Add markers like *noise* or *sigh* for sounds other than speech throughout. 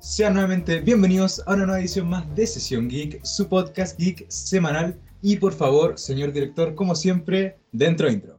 Sean nuevamente bienvenidos a una nueva edición más de Sesión Geek, su podcast geek semanal. Y por favor, señor director, como siempre, dentro intro.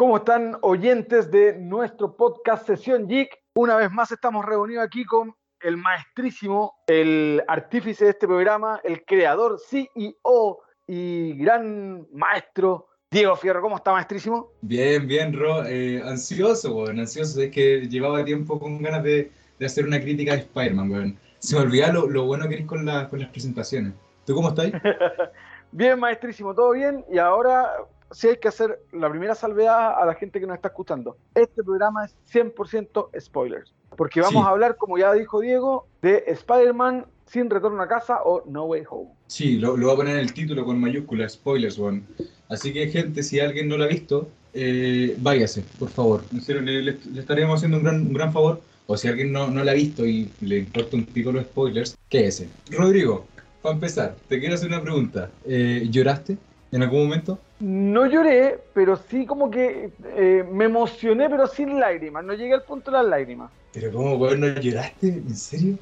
¿Cómo están oyentes de nuestro podcast Sesión Geek? Una vez más estamos reunidos aquí con el maestrísimo, el artífice de este programa, el creador, CEO y gran maestro Diego Fierro. ¿Cómo está, maestrísimo? Bien, bien, Ro. Eh, ansioso, weón, ansioso. Es que llevaba tiempo con ganas de, de hacer una crítica de Spider-Man, weón. Se me olvidaba lo, lo bueno que eres con, la, con las presentaciones. ¿Tú cómo estás? *laughs* bien, maestrísimo, todo bien. Y ahora sí hay que hacer la primera salvedad a la gente que nos está escuchando. Este programa es 100% spoilers, porque vamos Sí. a hablar, como ya dijo Diego, de Spider-Man sin retorno a casa o No Way Home. Sí, lo, lo voy a poner en el título con mayúsculas, spoilers, weón. Así que, gente, si alguien no lo ha visto, eh, váyase, por favor. En serio, le, le- le estaremos haciendo un gran, un gran favor. O si alguien no, no la ha visto y le importa un pico los spoilers, quédese. Rodrigo, para empezar, te quiero hacer una pregunta. Eh, ¿Lloraste en algún momento? No lloré, pero sí como que eh, me emocioné, pero sin lágrimas. No llegué al punto de las lágrimas. Pero ¿cómo, weón, no lloraste? ¿En serio?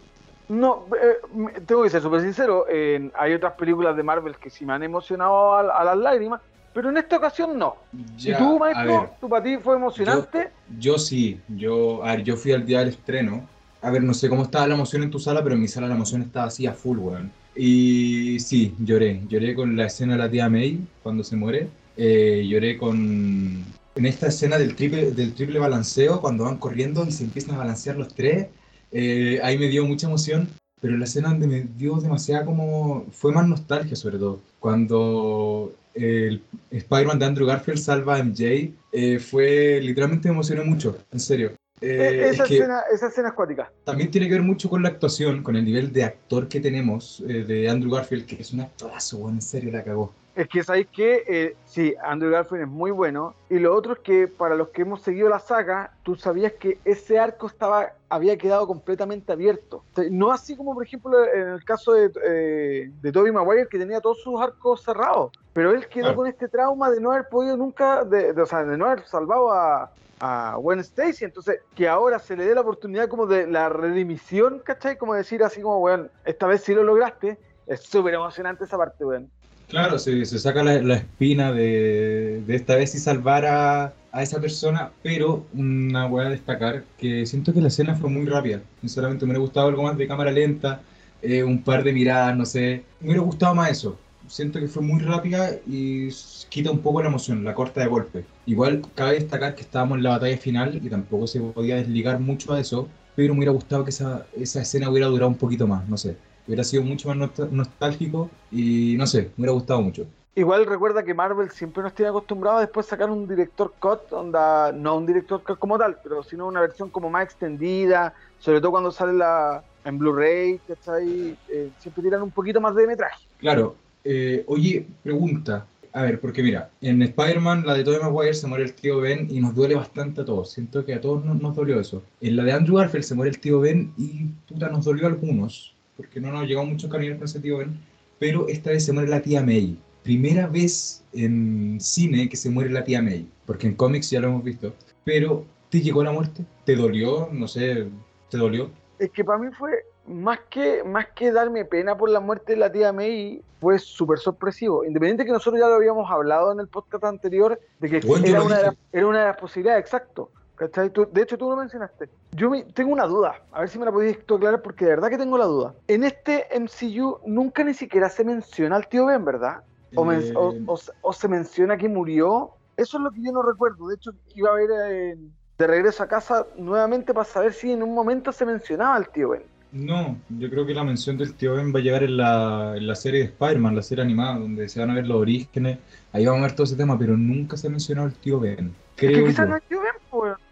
No, eh, tengo que ser súper sincero. hay otras películas de Marvel que sí me han emocionado a, a las lágrimas, pero en esta ocasión no. Ya, ¿Y tú, maestro? ver. ¿Tú para ti fue emocionante? Yo sí, yo, a ver, yo fui al día del estreno. A ver, no sé cómo estaba la emoción en tu sala, pero en mi sala la emoción estaba así a full, weón. Y sí, lloré. Lloré con la escena de la tía May cuando se muere. Eh, lloré con... En esta escena del triple, del triple balanceo, cuando van corriendo y se empiezan a balancear los tres. eh, ahí me dio mucha emoción. Pero la escena donde me dio demasiada como... Fue más nostalgia sobre todo. Cuando el Spider-Man de Andrew Garfield salva a MJ, eh, fue... Literalmente me emocionó mucho, en serio. Eh, Eh, esa, es escena, esa escena es cuática. también tiene que ver mucho con la actuación, con el nivel de actor que tenemos eh, de Andrew Garfield, que es un actorazo, en serio la cagó. Es que sabéis que eh, sí, Andrew Garfield es muy bueno. Y lo otro es que para los que hemos seguido la saga, tú sabías que ese arco estaba había quedado completamente abierto. O sea, no así como, por ejemplo, en el caso de, eh, de Tobey Maguire, que tenía todos sus arcos cerrados. Pero él quedó Claro. con este trauma de no haber podido nunca, de, de- o sea, de no haber salvado a, a Gwen Stacy. Entonces, que ahora se le dé la oportunidad como de la redimisión, ¿cachai? Como decir así como, weón, esta vez sí lo lograste. Es súper emocionante esa parte, weón. Claro, se, saca la, espina de, esta vez y salvar a, esa persona, pero una voy a destacar que siento que la escena fue muy rápida. Sinceramente, me hubiera gustado algo más de cámara lenta, eh, un par de miradas, no sé. Me hubiera gustado más eso. Siento que fue muy rápida y quita un poco la emoción, la corta de golpe. Igual cabe destacar que estábamos en la batalla final y tampoco se podía desligar mucho a eso, pero me hubiera gustado que esa, esa escena hubiera durado un poquito más, no sé. Hubiera sido mucho más nostálgico y no sé, me hubiera gustado mucho. Igual recuerda que Marvel siempre nos tiene acostumbrados a después sacar un director cut, onda, no un director cut como tal, pero sino una versión como más extendida, sobre todo cuando sale la en Blu-ray, ¿cachai? Eh, siempre tiran un poquito más de metraje. Claro, eh, oye, pregunta. A ver, porque mira, en Spider-Man, la de Tobey Maguire, se muere el tío Ben y nos duele bastante a todos. Siento que a todos nos, nos dolió eso. En la de Andrew Garfield se muere el tío Ben y puta, nos dolió a algunos, porque no nos llegó mucho cariño tío Ben. Pero esta vez se muere la tía May. Primera vez en cine que se muere la tía May, porque en cómics ya lo hemos visto. Pero, ¿te llegó la muerte? ¿Te dolió? No sé, ¿te dolió? Es que para mí fue más que, más que darme pena por la muerte de la tía May, fue súper sorpresivo. Independiente que nosotros ya lo habíamos hablado en el podcast anterior, de que Bueno, era, una de las, era una de las posibilidades, exacto. ¿Cachai? Tú- de hecho, tú lo mencionaste. Yo me- tengo una duda, a ver si me la podéis aclarar, porque de verdad que tengo la duda. En este MCU nunca ni siquiera se menciona al tío Ben, ¿verdad? O, men- Eh, o- o se- o se menciona que murió. Eso es lo que yo no recuerdo. De hecho, iba a ver eh, de regreso a casa nuevamente para saber si en un momento se mencionaba al tío Ben. No, yo creo que la mención del tío Ben va a llegar en la, en la serie de Spider-Man, la serie animada, donde se van a ver los orígenes. Ahí vamos a ver todo ese tema, pero nunca se ha mencionado el tío Ben. Es que Creo quizás no es tío Ben,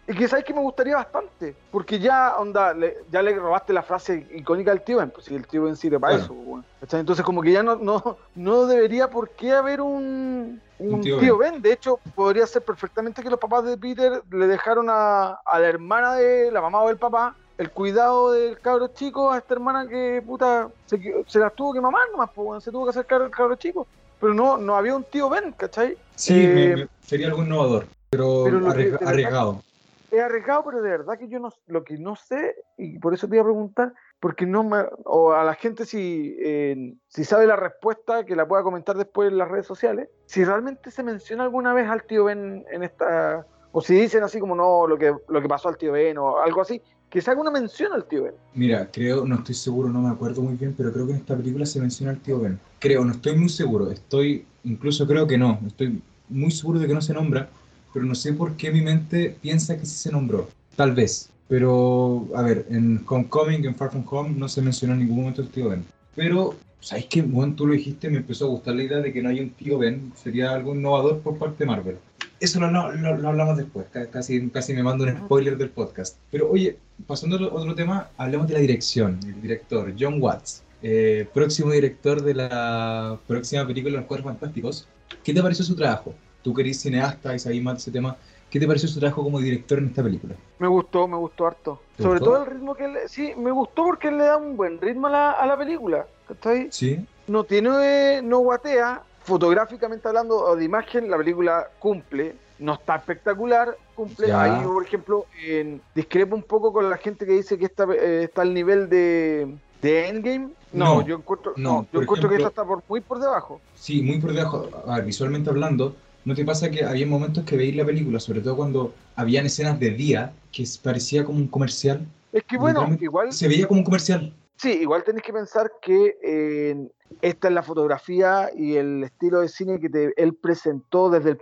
Es que sabes que me gustaría bastante, porque ya, onda, ya le robaste la frase icónica al tío Ben, pues si el tío Ben sirve para eso. Entonces como que ya no, no, no debería por qué haber un, un, tío, ben. De hecho, podría ser perfectamente que los papás de Peter le dejaron a, a la hermana de la mamá o el papá el cuidado del cabro chico a esta hermana que puta se, se las tuvo que mamar nomás, pues, se tuvo que hacer cargo el cabro chico. Pero no, no había un tío Ben, ¿cachai? Sí, eh, sería algo innovador, pero, arriesgado. Es arriesgado, pero de verdad que yo no, lo que no sé, y por eso te iba a preguntar, porque no me, o a la gente si, si sabe la respuesta, que la pueda comentar después en las redes sociales, si realmente se menciona alguna vez al tío Ben en esta, o si dicen así como no, lo que, lo que pasó al tío Ben o algo así, que se haga una mención al tío Ben. Mira, creo, no estoy seguro, no me acuerdo muy bien, pero creo que en esta película se menciona al tío Ben. Creo, no estoy muy seguro, estoy, incluso creo que no, estoy muy seguro de que no se nombra, pero no sé por qué mi mente piensa que sí se nombró. Tal vez. Pero, a ver, en Homecoming, en Far From Home, no se mencionó en ningún momento el tío Ben. Pero, ¿sabes qué? Bueno, tú lo dijiste, me empezó a gustar la idea de que no hay un tío Ben. Sería algo innovador por parte de Marvel. Eso lo, lo, hablamos después, casi, casi me mando un spoiler del podcast. Pero oye, pasando a otro tema, hablemos de la dirección, el director, John Watts, eh, próximo director de la próxima película Los Cuatro Fantásticos. ¿Qué te pareció su trabajo? Tú que eres cineasta y sabes más de ese tema, ¿qué te pareció su trabajo como director en esta película? Me gustó, me gustó harto. Sobre todo el ritmo que él, sí, me gustó porque él le da un buen ritmo a la, a la película, ¿está Sí. No tiene, no guatea, fotográficamente hablando o de imagen, la película cumple. No está espectacular, cumple. Ahí, por ejemplo, en, discrepo un poco con la gente que dice que está, eh, está al nivel de, de Endgame. No, yo encuentro, no, yo encuentro que esta está por, muy por debajo. Sí, muy por debajo. A ver, visualmente hablando, ¿no te pasa que había momentos que veis la película, sobre todo cuando habían escenas de día, que parecía como un comercial? Es que bueno, igual... Se veía como un comercial. Sí, igual tenés que pensar que eh, esta es la fotografía y el estilo de cine que él presentó desde el,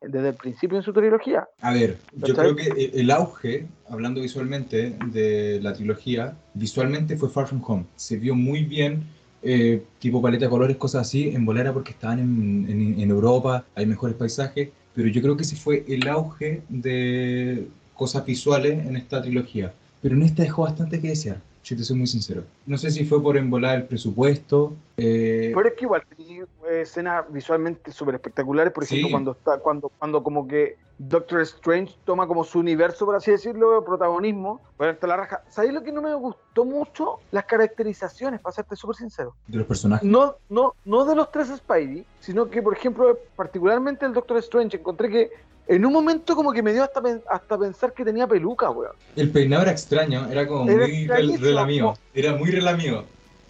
desde el principio en su trilogía. A ver, yo creo que el auge, hablando visualmente de la trilogía, visualmente fue Far From Home. Se vio muy bien, eh, tipo paleta de colores, cosas así, en Bolera porque estaban en, en Europa, hay mejores paisajes, pero yo creo que ese fue el auge de cosas visuales en esta trilogía. Pero en esta dejó bastante que desear si te soy muy sincero. No sé si fue por embolar el presupuesto. Eh... Pero es que igual tenía eh, escenas visualmente súper espectaculares, por ejemplo, cuando está, cuando, cuando como que Doctor Strange toma como su universo, por así decirlo, protagonismo. Bueno, la raja. ¿Sabéis lo que no me gustó mucho? Las caracterizaciones, para serte súper sincero. De los personajes. No, no, no de los tres Spidey, sino que, por ejemplo, particularmente el Doctor Strange, encontré que en un momento como que me dio hasta, hasta pensar que tenía peluca, weón. El peinado era extraño, era como muy relamido. Era muy relamido.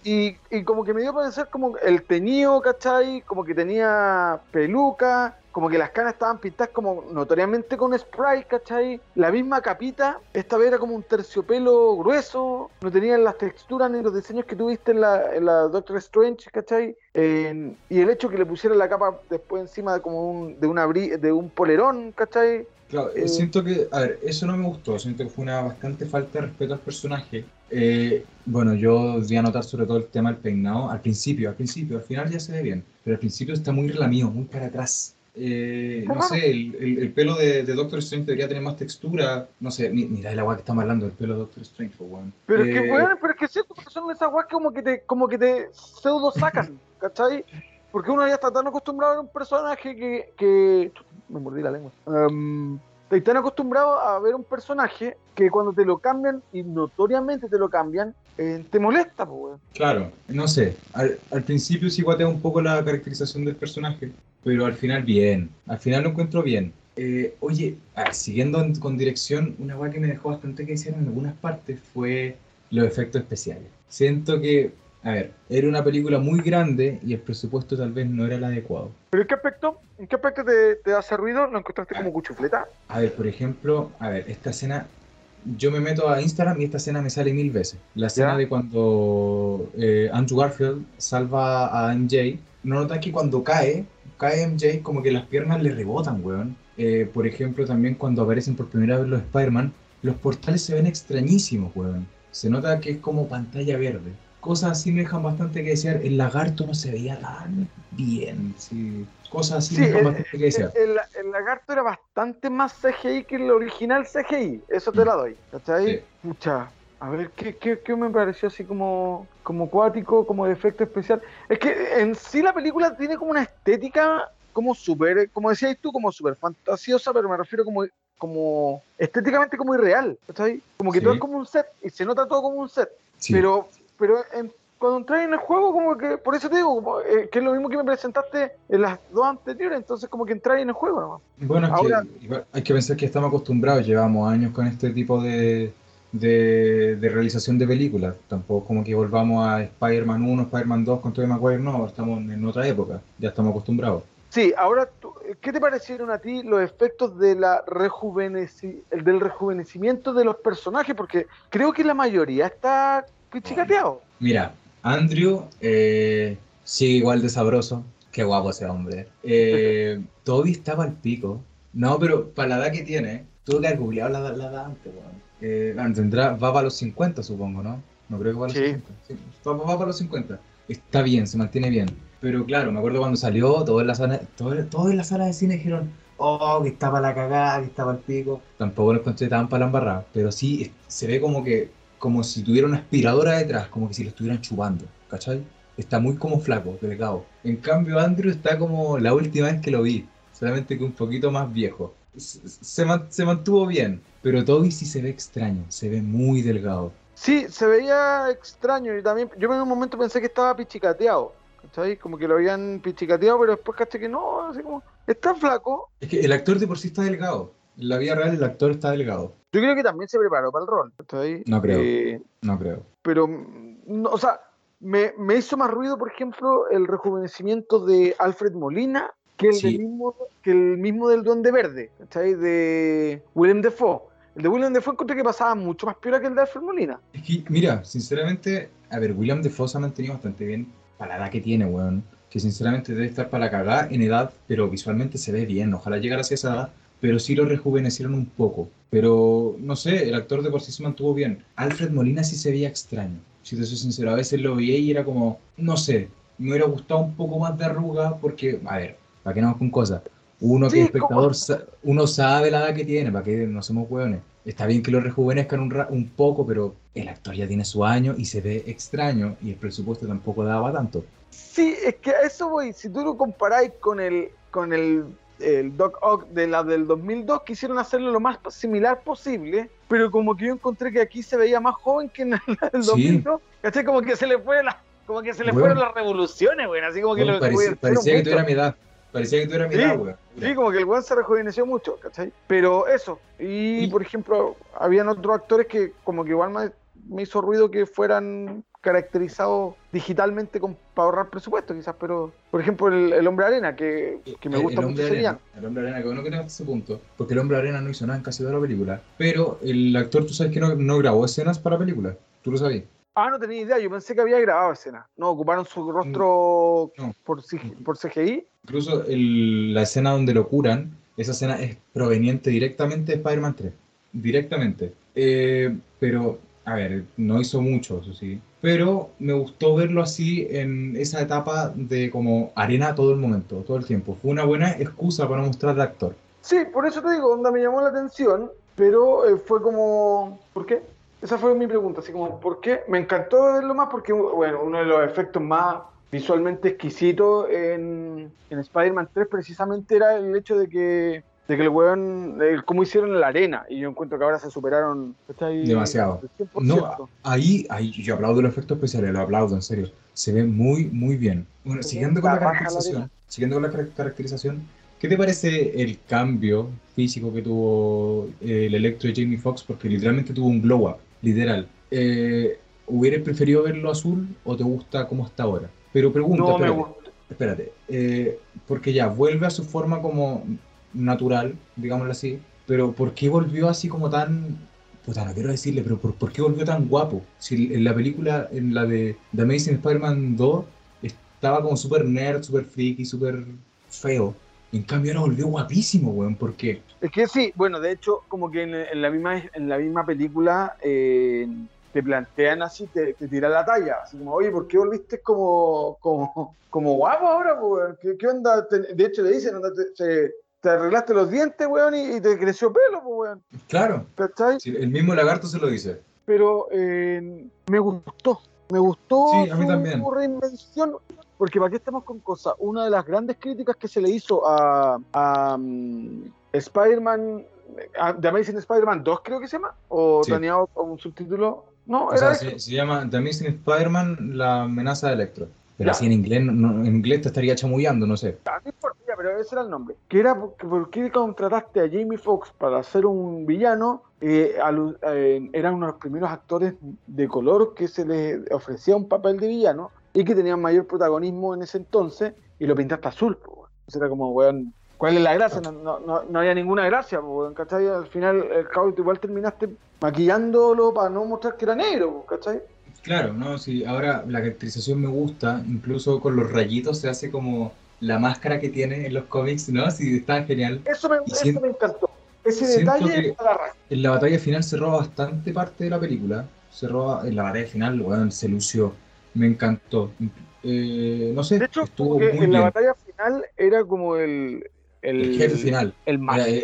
Y, y, como que me dio a pensar como el teñido, ¿cachai? Como que tenía peluca, como que las canas estaban pintadas como notoriamente con spray, ¿cachai? La misma capita, esta vez era como un terciopelo grueso, no tenían las texturas ni los diseños que tuviste en la, en la Doctor Strange, ¿cachai? y el hecho que le pusieran la capa después encima de como un, de, una, de un polerón, ¿cachai? Claro, eh, siento que, a ver, eso no me gustó, siento que fue una bastante falta de respeto al personaje. Eh, bueno, yo voy a notar sobre todo el tema del peinado, al principio, al principio, al final ya se ve bien, pero al principio está muy relamido, muy para atrás. Eh, no sé, el, el, pelo de, de, Doctor Strange debería tener más textura. No sé, mira el agua que estamos hablando, el pelo de Doctor Strange, pues, Pero es que, bueno, eh, pero es que cierto, porque son esas aguas como que te, como que te pseudo sacan, *laughs* ¿cachai? Porque uno ya está tan acostumbrado a ver un personaje que. que... Me mordí la lengua. Um, están acostumbrado a ver un personaje que cuando te lo cambian, y notoriamente te lo cambian, eh, te molesta, pues, Claro, no sé. Al, al principio sí guatea un poco la caracterización del personaje pero al final bien, al final lo encuentro bien. Eh, oye, siguiendo con dirección, una cosa que me dejó bastante que decir en algunas partes fue los efectos especiales. Siento que, a ver, era una película muy grande y el presupuesto tal vez no era el adecuado. ¿Pero en qué aspecto? ¿En qué aspecto te, te hace ruido? ¿Lo encontraste como cuchufleta? A ver, por ejemplo, a ver, esta escena, yo me meto a Instagram y esta escena me sale mil veces. La escena de cuando eh, Andrew Garfield salva a MJ. ¿No notas que cuando cae, cae MJ, como que las piernas le rebotan, weón. Eh, por ejemplo, también cuando aparecen por primera vez los Spider-Man, los portales se ven extrañísimos, weón. Se nota que es como pantalla verde. cosas así me dejan bastante que desear. El lagarto no se veía tan bien, sí. Cosas así me dejan bastante que desear. El, el, lagarto era bastante más CGI que el original CGI, eso te la doy. ¿Cachai? Sí. Pucha, a ver, ¿qué, qué, qué me pareció así como, como cuático, como de efecto especial? Es que en sí la película tiene como una estética como súper, como decías tú, como súper fantasiosa, pero me refiero como como estéticamente como irreal, ¿cachai? Como que todo es como un set y se nota todo como un set. Pero, pero cuando entras en el juego, como que, por eso te digo, eh, que es lo mismo que me presentaste en las dos anteriores, entonces como que entras en el juego nomás. Bueno, Ahora, hay que pensar que estamos acostumbrados, llevamos años con este tipo de, de, realización de películas. Tampoco como que volvamos a Spider-Man 1, Spider-Man 2 con Tobey Maguire, no, estamos en otra época, ya estamos acostumbrados. Sí, ahora, ¿qué te parecieron a ti los efectos de la rejuveneci del rejuvenecimiento de los personajes? Porque creo que la mayoría está pichicateado. Mira, Andrew eh, sigue igual de sabroso. Qué guapo ese hombre. Eh, Toby estaba al pico. No, pero para la edad que tiene, tuvo que haber googleado la, la edad antes, eh, tendrá, va para los 50, supongo, ¿no? No creo que va a los 50. va, va para los 50. Está bien, se mantiene bien. Pero claro, me acuerdo cuando salió, todos en la sala, todos, en la sala de cine dijeron, oh, que estaba la cagada, que estaba el pico. Tampoco lo encontré tan para la embarrada, pero sí se ve como que, como si tuviera una aspiradora detrás, como que si lo estuvieran chupando, ¿cachai? Está muy como flaco, delgado. En cambio, Andrew está como la última vez que lo vi, solamente que un poquito más viejo. Se, se mantuvo bien, pero Toby sí se ve extraño, se ve muy delgado. Sí, se veía extraño y también yo en un momento pensé que estaba pichicateado ¿cachai? Como que lo habían pichicateado, pero después caché que no, así como, está flaco. Es que el actor de por sí está delgado. En la vida real el actor está delgado. Yo creo que también se preparó para el rol, ¿cachai? No creo. Eh, no creo. Pero, o sea, me, me, hizo más ruido, por ejemplo, el rejuvenecimiento de Alfred Molina que el, del mismo, que el mismo del Duende Verde, ¿cachai? De William Defoe. El de William Defoe encontré que pasaba mucho más piola que el de Alfred Molina. Es que, mira, sinceramente, a ver, William Defoe se ha mantenido bastante bien para la edad que tiene, weón. Que sinceramente debe estar para la cagada en edad, pero visualmente se ve bien. Ojalá llegara hacia esa edad, pero sí lo rejuvenecieron un poco. Pero no sé, el actor de por sí se mantuvo bien. Alfred Molina sí se veía extraño. Si te soy sincero, a veces lo veía y era como, no sé, me hubiera gustado un poco más de arruga porque, a ver, para que no con cosas. Uno que es espectador, uno sabe la edad que tiene, para que no somos hueones. Está bien que lo rejuvenezcan un, un poco, pero el actor ya tiene su año y se ve extraño y el presupuesto tampoco daba tanto. Sí, es que a eso voy. Si tú lo comparáis con el, con el, el Doc Ock de la del 2002, quisieron hacerlo lo más similar posible, pero como que yo encontré que aquí se veía más joven que en el 2002. Sí. Como que se le fue la, como que se le fueron las revoluciones, güey. Así como que lo, parecía, parecía que tuviera mi edad. Parecía que tú eras mi edad, güey. Sí, como que el weón se rejuveneció mucho, ¿cachai? Pero eso. Y, por ejemplo, habían otros actores que como que igual me, hizo ruido que fueran caracterizados digitalmente con, para ahorrar presupuesto, quizás, pero por ejemplo el, hombre arena, que, que me gusta mucho sería. El hombre arena, que bueno que ese punto, porque el hombre arena no hizo nada en casi toda la película, pero el actor, tú sabes que no, no grabó escenas para la película, tú lo sabías. Ah, no tenía idea, yo pensé que había grabado escena. No, ocuparon su rostro Por, por CGI. Incluso la escena donde lo curan, esa escena es proveniente directamente de Spider-Man 3. Directamente. Eh, pero, a ver, no hizo mucho, eso sí. Pero me gustó verlo así en esa etapa de como arena todo el momento, todo el tiempo. Fue una buena excusa para mostrar al actor. Sí, por eso te digo, onda me llamó la atención, pero eh, fue como, ¿por qué? Esa fue mi pregunta, así como, ¿por qué? Me encantó verlo más porque, bueno, uno de los efectos más visualmente exquisitos en, en Spider-Man 3 precisamente era el hecho de que, de que el weón, cómo hicieron la arena, y yo encuentro que ahora se superaron. Demasiado. No, ahí, ahí yo aplaudo los efectos especiales, lo aplaudo, en serio. Se ve muy, muy bien. Bueno, siguiendo con la caracterización, siguiendo con la caracterización, ¿Qué te parece el cambio físico que tuvo eh, el Electro de Jamie Foxx? Porque literalmente tuvo un glow up literal. Eh, ¿Hubieras preferido verlo azul o te gusta como está ahora? Pero pregunta, no espérate, me gusta. espérate eh, porque ya vuelve a su forma como natural, digámoslo así, pero ¿por qué volvió así como tan... Puta, no quiero decirle, pero ¿por, qué volvió tan guapo? Si en la película, en la de The Amazing Spider-Man 2, estaba como súper nerd, súper freaky, súper feo. En cambio ahora volvió guapísimo, weón. ¿Por qué? Es que sí, bueno, de hecho, como que en, la, misma, en la misma película, eh, te plantean así, te, te tiran la talla, así como, oye, ¿por qué volviste como, como, como guapo ahora, weón? ¿Qué, ¿Qué, onda? de hecho, le dicen, te, te, arreglaste los dientes, weón, y, te creció pelo, weón. Claro. ¿Cachai? el mismo lagarto se lo dice. Pero eh, me gustó, me gustó sí, a mí también. reinvención, porque para qué estamos con cosas. Una de las grandes críticas que se le hizo a, a um, Spider-Man, The Amazing Spider-Man 2 creo que se llama, o tenía un subtítulo no, era se, llama The Amazing Spider-Man, la amenaza de Electro. Pero así en inglés, en inglés te estaría chamullando, no sé. Ah, pero ese era el nombre. Que era porque, ¿Por qué contrataste a Jamie Foxx para ser un villano? Eh, eh, eran uno de los primeros actores de color que se les ofrecía un papel de villano y que tenían mayor protagonismo en ese entonces y lo pintaste azul. Pues, era como, weón, ¿cuál es la gracia? No, no, no había ninguna gracia, pues, ¿cachai? Al final, el caos igual terminaste maquillándolo para no mostrar que era negro, ¿cachai? Claro, no, sí, ahora la caracterización me gusta, incluso con los rayitos se hace como la máscara que tiene en los cómics, ¿no? Sí, está genial. Eso me, eso me encantó. Ese detalle la En la batalla final se roba bastante parte de la película. Se roba, en la batalla final, bueno, se lució. Me encantó. Eh, no sé, de hecho, estuvo muy en la batalla final era como el. El, jefe final. El más el,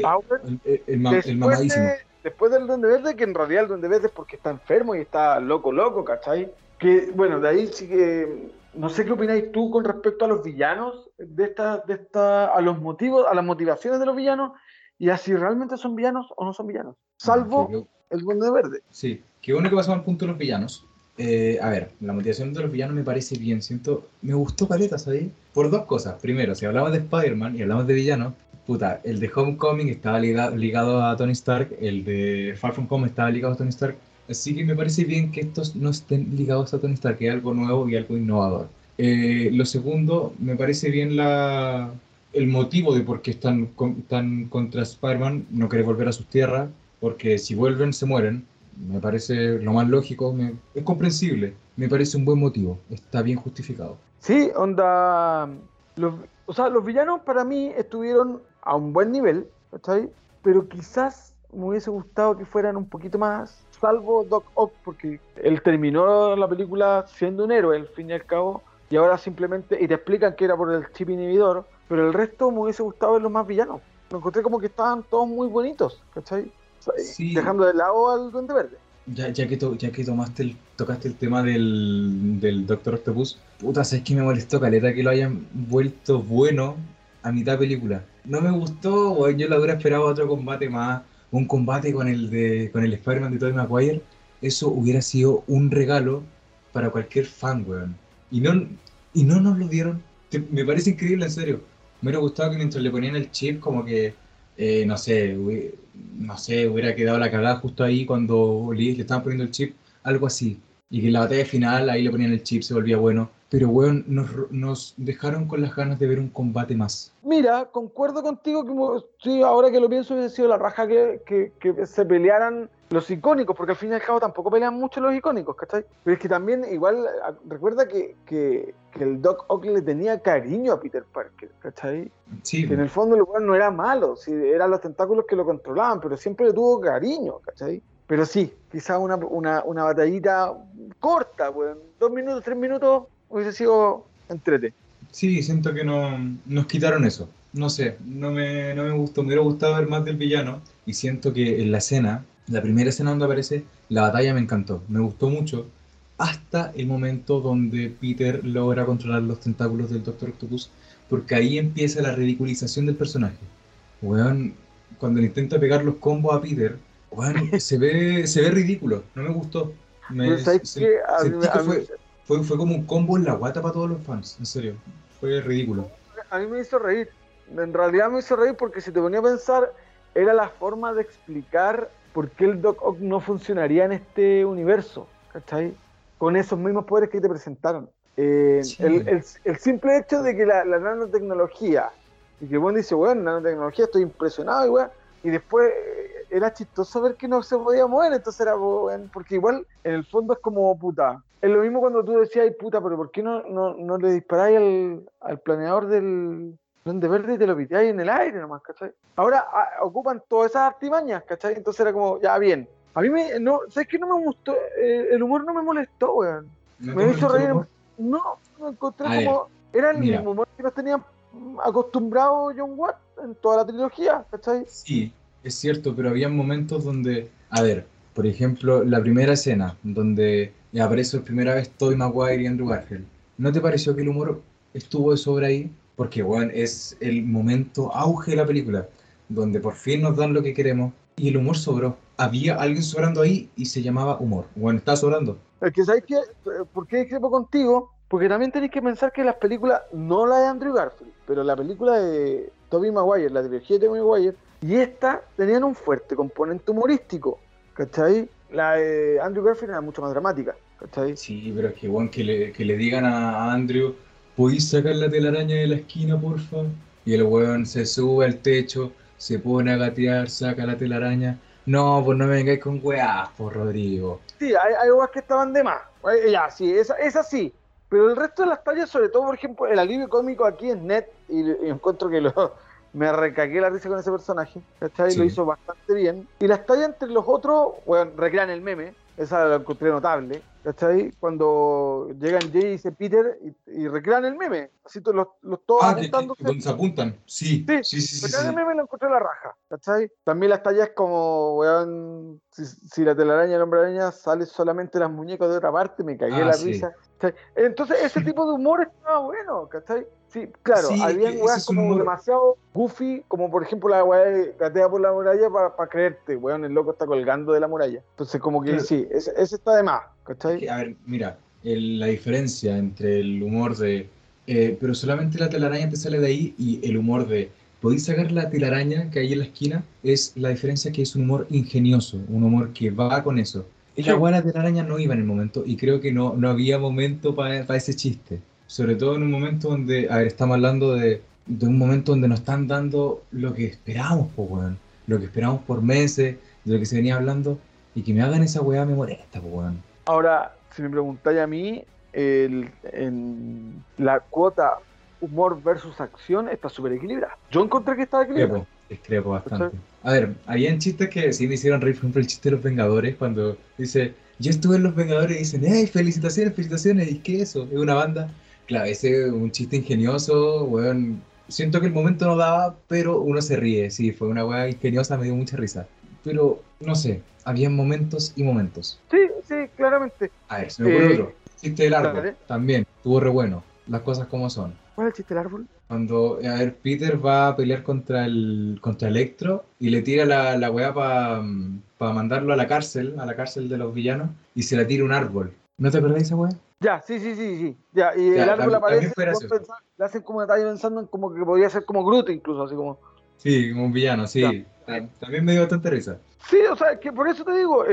el, mamadísimo después del Duende Verde, que en realidad el Duende Verde es porque está enfermo y está loco, loco, ¿cachai? Que, bueno, de ahí sí que, no sé qué opináis tú con respecto a los villanos, de esta, de esta, a los motivos, a las motivaciones de los villanos, y a si realmente son villanos o no son villanos, salvo el Duende Verde. Sí, que pasamos al punto de los villanos. Eh, a ver, la motivación de los villanos me parece bien, siento, me gustó paleta, ¿sabes? Por dos cosas. Primero, si hablamos de Spider-Man y hablamos de villanos, puta, el de Homecoming estaba ligado, a Tony Stark, el de Far From Home estaba ligado a Tony Stark, así que me parece bien que estos no estén ligados a Tony Stark, que es algo nuevo y algo innovador. Eh, lo segundo, me parece bien la, el motivo de por qué están, están contra Spider-Man, no quiere volver a sus tierras, porque si vuelven se mueren. Me parece lo más lógico, es comprensible, me parece un buen motivo, está bien justificado. Sí, onda, los, o sea, los villanos para mí estuvieron a un buen nivel, ¿cachai? Pero quizás me hubiese gustado que fueran un poquito más, salvo Doc Ock, porque él terminó la película siendo un héroe, al fin y al cabo, y ahora simplemente, y te explican que era por el chip inhibidor, pero el resto me hubiese gustado ver los más villanos. Me encontré como que estaban todos muy bonitos, ¿cachai? Dejando de lado al Duende Verde. Ya, ya, que, ya que tomaste el, tocaste el tema del, del Doctor Octopus, puta, ¿sabes que me molestó, Caleta, que lo hayan vuelto bueno a mitad película? No me gustó, yo lo hubiera esperado otro combate más, un combate con el de con el Spider-Man de Tobey Maguire. Eso hubiera sido un regalo para cualquier fan, weón. Y no, y no nos lo dieron. me parece increíble, en serio. Me hubiera gustado que mientras le ponían el chip, como que, eh, no sé, no sé, hubiera quedado la cagada justo ahí cuando le estaban poniendo el chip, algo así. Y que en la batalla final ahí le ponían el chip, se volvía bueno. Pero, weón, nos, nos, dejaron con las ganas de ver un combate más. Mira, concuerdo contigo que sí, ahora que lo pienso hubiese sido la raja que, que, que, se pelearan los icónicos, porque al fin y al cabo tampoco pelean mucho los icónicos, ¿cachai? Pero es que también, igual, recuerda que, que, que el Doc Ock le tenía cariño a Peter Parker, ¿cachai? Sí. Que en el fondo el weón no era malo, sí, eran los tentáculos que lo controlaban, pero siempre le tuvo cariño, ¿cachai? Pero sí, quizás una, una, una batallita corta, weón, dos minutos, tres minutos, hubiese sido entrete. Sí, siento que no, nos quitaron eso. No sé, no me, no me gustó. Me hubiera gustado ver más del villano. Y siento que en la escena, la primera escena donde aparece, la batalla me encantó. Me gustó mucho. Hasta el momento donde Peter logra controlar los tentáculos del Doctor Octopus. Porque ahí empieza la ridiculización del personaje. Weón, cuando le intenta pegar los combos a Peter, weón, se ve, se ve ridículo. No me gustó. Me, fue, fue, fue como un combo en la guata para todos los fans, en serio. Fue ridículo. A mí me hizo reír. En realidad me hizo reír porque si te ponía a pensar, era la forma de explicar por qué el Doc Ock no funcionaría en este universo, ¿cachai? Con esos mismos poderes que te presentaron. Eh, el, el, el, simple hecho de que la, la nanotecnología, y que bueno dice, bueno, nanotecnología, estoy impresionado, y, y después eh, era chistoso ver que no se podía mover, entonces era, bueno, porque igual en el fondo es como puta, es lo mismo cuando tú decías, puta, pero ¿por qué no, no, no le disparáis al, al, planeador del Duende Verde y te lo pitáis en el aire nomás, ¿cachai? Ahora a, ocupan todas esas artimañas, ¿cachai? Entonces era como, ya bien, A mí me, no, ¿sabes qué? No me gustó, eh, el humor no me molestó, weón. me hizo reír. No, me encontré como, era el mismo humor que nos tenían acostumbrado John Watt en toda la trilogía, ¿cachai? Sí, es cierto, pero había momentos donde, a ver, por ejemplo, la primera escena, donde aparece por primera vez Tobey Maguire y Andrew Garfield. ¿No te pareció que el humor estuvo de sobra ahí? Porque, bueno, es el momento auge de la película, donde por fin nos dan lo que queremos y el humor sobró. Había alguien sobrando ahí y se llamaba humor. Bueno, está sobrando. Es que, ¿sabes qué? ¿Por qué discrepo contigo? Porque también tenéis que pensar que las películas, no la de Andrew Garfield, pero la película de Tobey Maguire, la trilogía de Tobey Maguire, y esta tenían un fuerte componente humorístico, ¿cachai? La de Andrew Garfield era mucho más dramática, ¿cachai? Sí, pero es que, bueno, que le, que le digan a Andrew, ¿podéis sacar la telaraña de la esquina, porfa? Y el weón se sube al techo, se pone a gatear, saca la telaraña. No, pues no me vengáis con weás, por Rodrigo. Sí, hay, hay weas que estaban de más. Ya, sí, esa, esa sí. Pero el resto de las tallas, sobre todo, por ejemplo, el alivio cómico aquí es net y, encuentro que lo, me recagué la risa con ese personaje, ¿cachai? Lo hizo bastante bien. Y las tallas entre los otros, bueno, recrean el meme, esa la encontré notable, ¿cachai? Cuando llegan Jay y dice Peter y, recrean el meme, así los, los todos ah, donde se apuntan, sí. Sí, sí, sí. Recrean el meme lo encontré la raja, ¿cachai? También las tallas como, weón, si, la telaraña el hombre araña sale solamente las muñecas de otra parte, me cagué ah, la risa. Entonces ese *laughs* tipo de humor estaba bueno, ¿cachai? Sí, claro, había weas como demasiado goofy, como por ejemplo la weá de gatea por la muralla para creerte, weón, el loco está colgando de la muralla. Entonces como que sí, ese, está de más, ¿cachai? a ver, mira, la diferencia entre el humor de... Eh, pero solamente la telaraña te sale de ahí y el humor de... ¿Podéis sacar la telaraña que hay en la esquina? Es la diferencia que es un humor ingenioso, un humor que va con eso. La weá de la telaraña no iba en el momento y creo que no, no había momento para ese chiste sobre todo en un momento donde, a ver, estamos hablando de, un momento donde nos están dando lo que esperamos, pues, weón. Lo que esperamos por meses, de lo que se venía hablando, y que me hagan esa weá me molesta, pues, weón. Ahora, si me preguntáis a mí, el, en la cuota humor versus acción está súper equilibrada. Yo encontré que estaba equilibrada. Discrepo bastante. A ver, habían chistes que sí me hicieron reír, por ejemplo, el chiste de los Vengadores, cuando dice, yo estuve en los Vengadores y dicen, hey, felicitaciones, felicitaciones, ¿y qué es eso? Es una banda. Claro, ese es un chiste ingenioso, weón. Siento que el momento no daba, pero uno se ríe. Sí, fue una weá ingeniosa, me dio mucha risa. Pero, no sé, había momentos y momentos. Sí, sí, claramente. A ver, se me ocurre eh, otro. Chiste del árbol, también, estuvo re bueno. Las cosas como son. ¿Cuál es el chiste del árbol? Cuando, a ver, Peter va a pelear contra el contra Electro y le tira la, la weá para mandarlo a la cárcel, a la cárcel de los villanos, y se la tira un árbol. ¿No te acordás de esa weá? Ya, sí, sí, sí, sí. Ya, y el árbol aparece, le hacen como detalle pensando en como que podría ser como Groot incluso, así como. Sí, como un villano, sí. También me dio bastante risa. Sí, o sea, que por eso te digo,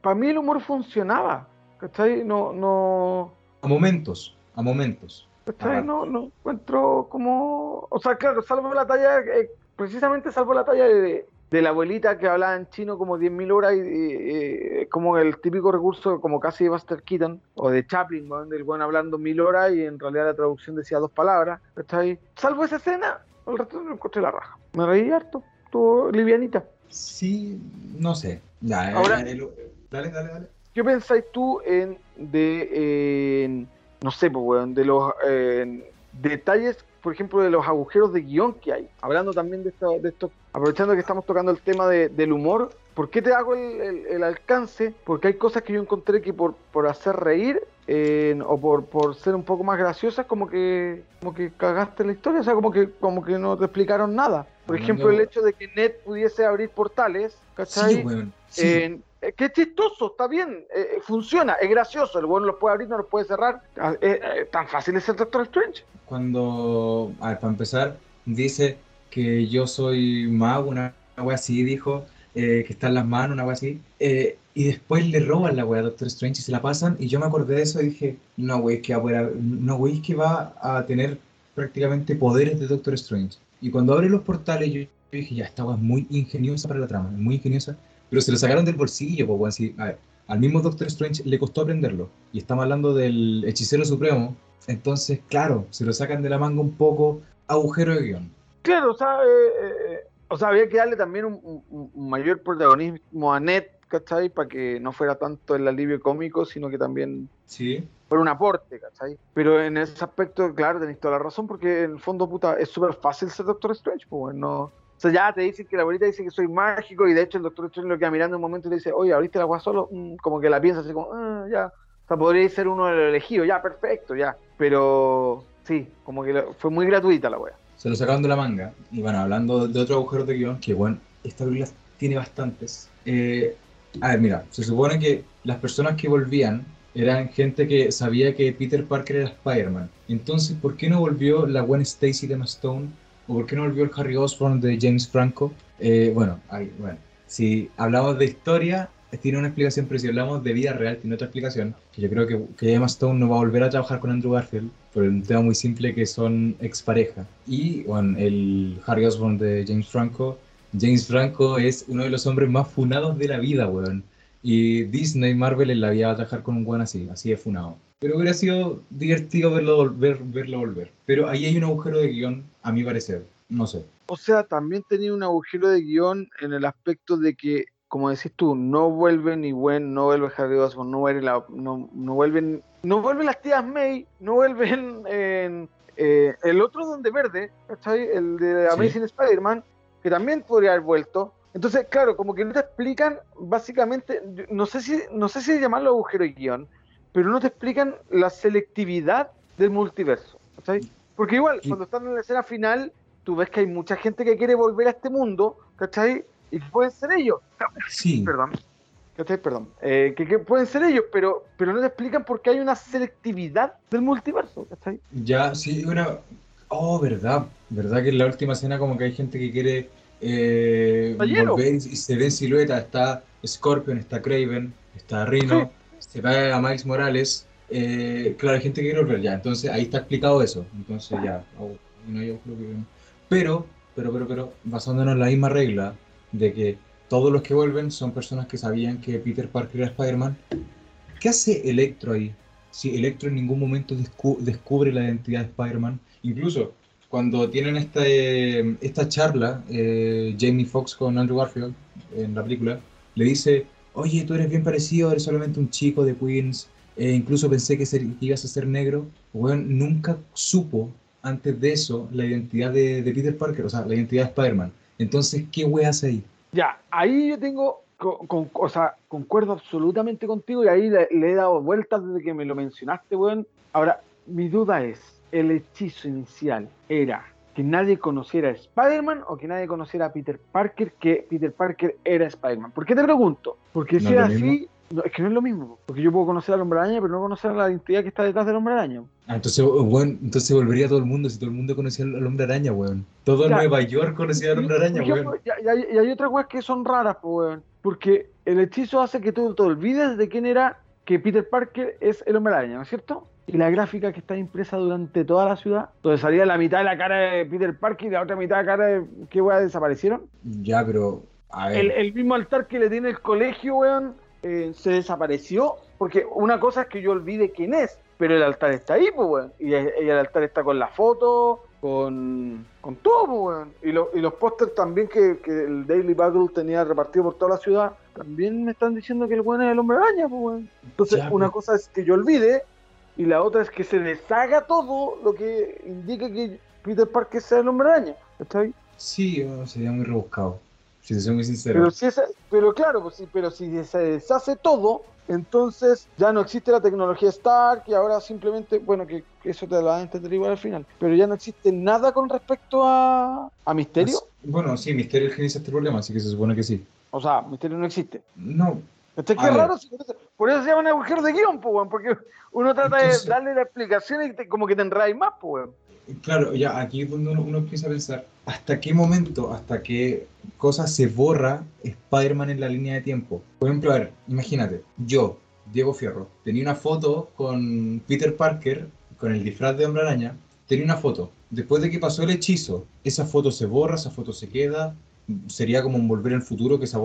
para mí el humor funcionaba, ¿cachai? No, no... A momentos, a momentos. ¿Cachai? No, no encuentro como... O sea, claro, salvo la talla, eh, precisamente salvo la talla de, de la abuelita que hablaba en chino como 10.000 horas y, como el típico recurso como casi de Buster Keaton o de Chaplin, donde el buen hablando mil horas y en realidad la traducción decía dos palabras. ¿está ahí? Salvo esa escena, el resto no encontré la raja. Me reí harto, estuvo livianita. Sí, no sé. Ya, eh, Ahora, dale, dale, dale. ¿Qué pensáis tú en de, no sé, pues, weón, de los detalles por ejemplo, de los agujeros de guion que hay. Hablando también de esto, de esto aprovechando que estamos tocando el tema del humor, ¿por qué te hago el, alcance? Porque hay cosas que yo encontré que por, por hacer reír o por, por ser un poco más graciosas, como que, como que cagaste la historia, o sea, como que, como que no te explicaron nada. Por ejemplo, el hecho de que Ned pudiese abrir portales, ¿cachai? Sí, eh, qué chistoso, está bien, eh, funciona, es gracioso, el bueno lo puede abrir, no lo puede cerrar. Ah, eh, tan fácil es el Doctor Strange. Cuando, a ver, para empezar, dice que yo soy mago, una, wea así, dijo, que está en las manos, una wea así. y después le roban la wea a Doctor Strange y se la pasan. Y yo me acordé de eso y dije, no, wey, que va no, wey, que va a tener prácticamente poderes de Doctor Strange. Y cuando abre los portales, yo, dije, ya, esta wea es muy ingeniosa para la trama, muy ingeniosa pero se lo sacaron del bolsillo, pues, así, a ver, al mismo Doctor Strange le costó aprenderlo. Y estamos hablando del hechicero supremo. Entonces, claro, se lo sacan de la manga un poco agujero de guion. Claro, o sea, eh, eh, o sea había que darle también un, mayor protagonismo a Ned ¿cachai? Para que no fuera tanto el alivio cómico, sino que también Sí. fuera un aporte, ¿cachai? Pero en ese aspecto, claro, tenéis toda la razón, porque en el fondo, puta, es súper fácil ser Doctor Strange, pues, no... O sea, ya te dicen que la abuelita dice que soy mágico y de hecho el Doctor Strange lo queda mirando un momento y le dice, oye, abriste la agua solo, Mm, como que la piensa así como, ah, ya. O sea, podría ser uno de los elegidos, ya, perfecto, ya. Pero sí, como que fue muy gratuita la wea. Se lo sacaron de la manga. Y bueno, hablando de otros agujeros de guion, que bueno, esta película tiene bastantes. Eh, a ver, mira, se supone que las personas que volvían eran gente que sabía que Peter Parker era Spider-Man. Entonces, ¿por qué no volvió la Gwen Stacy de Stone? ¿O por qué no volvió el Harry Osborn de James Franco? Eh, bueno, bueno, si hablamos de historia, tiene una explicación, pero si hablamos de vida real, tiene otra explicación. Yo creo que, que Emma Stone no va a volver a trabajar con Andrew Garfield por un tema muy simple que son expareja. Y bueno, el Harry Osborn de James Franco. James Franco es uno de los hombres más funados de la vida, weón. Y Disney, Marvel en la vida va a trabajar con un weón así, así de funado. Pero hubiera sido divertido verlo, volver, verlo volver. Pero ahí hay un agujero de guion, a mi parecer. No sé. O sea, también tenía un agujero de guion en el aspecto de que, como decís tú, no vuelve ni Gwen, no vuelve Harry Osborn, no vuelve la- no, no vuelven, no vuelven las tías May, no vuelven en, eh, el otro donde verde. El de Sí. Amazing Spider-Man, que también podría haber vuelto. Entonces, claro, como que no te explican, básicamente, no sé si, no sé si llamarlo agujero de guion, pero no te explican la selectividad del multiverso, ¿cachai? Porque igual, Sí. cuando están en la escena final, tú ves que hay mucha gente que quiere volver a este mundo, ¿cachai? Y que pueden ser ellos, Sí, perdón. ¿Cachai? Perdón. Eh, que, que pueden ser ellos, pero, pero no te explican por qué hay una selectividad del multiverso, ¿cachai? ya, sí, una... Oh, verdad. Verdad que en la última escena como que hay gente que quiere eh, volver y, se ve en silueta. Está Scorpion, está Craven, está Rhino, se va a Miles Morales. Eh, claro, hay gente que quiere volver ya. Entonces ahí está explicado eso. Entonces ya. oh, Pero, pero, pero, pero, basándonos en la misma regla de que todos los que vuelven son personas que sabían que Peter Parker era Spider-Man. ¿Qué hace Electro ahí? Si Electro en ningún momento descu- descubre la identidad de Spider-Man. Incluso cuando tienen esta, eh, charla, eh, Jamie Foxx con Andrew Garfield en la película, le dice, oye, tú eres bien parecido, eres solamente un chico de Queens, eh, incluso pensé que, ibas a ser negro. Bueno, nunca supo antes de eso la identidad de, Peter Parker, o sea, la identidad de Spider-Man. Entonces, ¿qué wea hace ahí? Ya, ahí yo tengo, o sea, concuerdo absolutamente contigo y ahí le, le he dado vueltas desde que me lo mencionaste, weón. Ahora, mi duda es, ¿el hechizo inicial era que nadie conociera a Spider-Man o que nadie conociera a Peter Parker, que Peter Parker era Spider-Man? ¿Por qué te pregunto? Porque ¿No si es era así, no, es que no es lo mismo, porque yo puedo conocer al hombre araña, pero no conocer la identidad que está detrás del hombre araña. Ah, entonces, bueno, entonces volvería todo el mundo, si todo el mundo conocía al hombre araña, weón. Todo Ya. Nueva York conocía al hombre araña, ejemplo, weón. Y, hay, y hay otras weas que son raras, pues, weón. Porque el hechizo hace que tú te olvides de quién era que Peter Parker es el hombre araña, ¿no es cierto? Y la gráfica que está impresa durante toda la ciudad, donde salía la mitad de la cara de Peter Parker y la otra mitad de la cara de. ¿Qué weas desaparecieron? Ya, pero, a ver. El, el mismo altar que le tiene el colegio, weón, eh, se desapareció. Porque una cosa es que yo olvide quién es, pero el altar está ahí, pues, weón. Y, el altar está con la foto, con, con todo, pues, weón. Y, lo- y los pósters también que, que el Daily Bugle tenía repartido por toda la ciudad, también me están diciendo que el weón es el hombre araña, pues, weón. Entonces, Ya, una cosa es que yo olvide, y la otra es que se deshaga todo lo que indique que Peter Parker sea el hombre araña. ¿Está ahí? Sí, sería muy rebuscado. Si te soy muy sincero. Pero, si esa- pero claro, pues sí, pero si se deshace todo, entonces ya no existe la tecnología Stark y ahora simplemente, bueno, que, que eso te lo van a entender igual al final, pero ya no existe nada con respecto a, a Misterio. Bueno, sí, Misterio es el que inicia este problema, así que se supone que sí. O sea, Misterio no existe. No, ¿Este A qué raro? Si Por eso, por eso se llaman agujeros de guion, pues, weón, porque uno trata Entonces- de darle la explicación y te- como que te enredáis más, pues, weón. claro, ya aquí es donde uno, uno empieza a pensar, ¿hasta qué momento, hasta qué cosa se borra Spider-Man en la línea de tiempo? Por ejemplo, a ver, imagínate, yo, Diego Fierro, tenía una foto con Peter Parker, con el disfraz de Hombre Araña, tenía una foto. Después de que pasó el hechizo, esa foto se borra, esa foto se queda, sería como volver al futuro, que esa,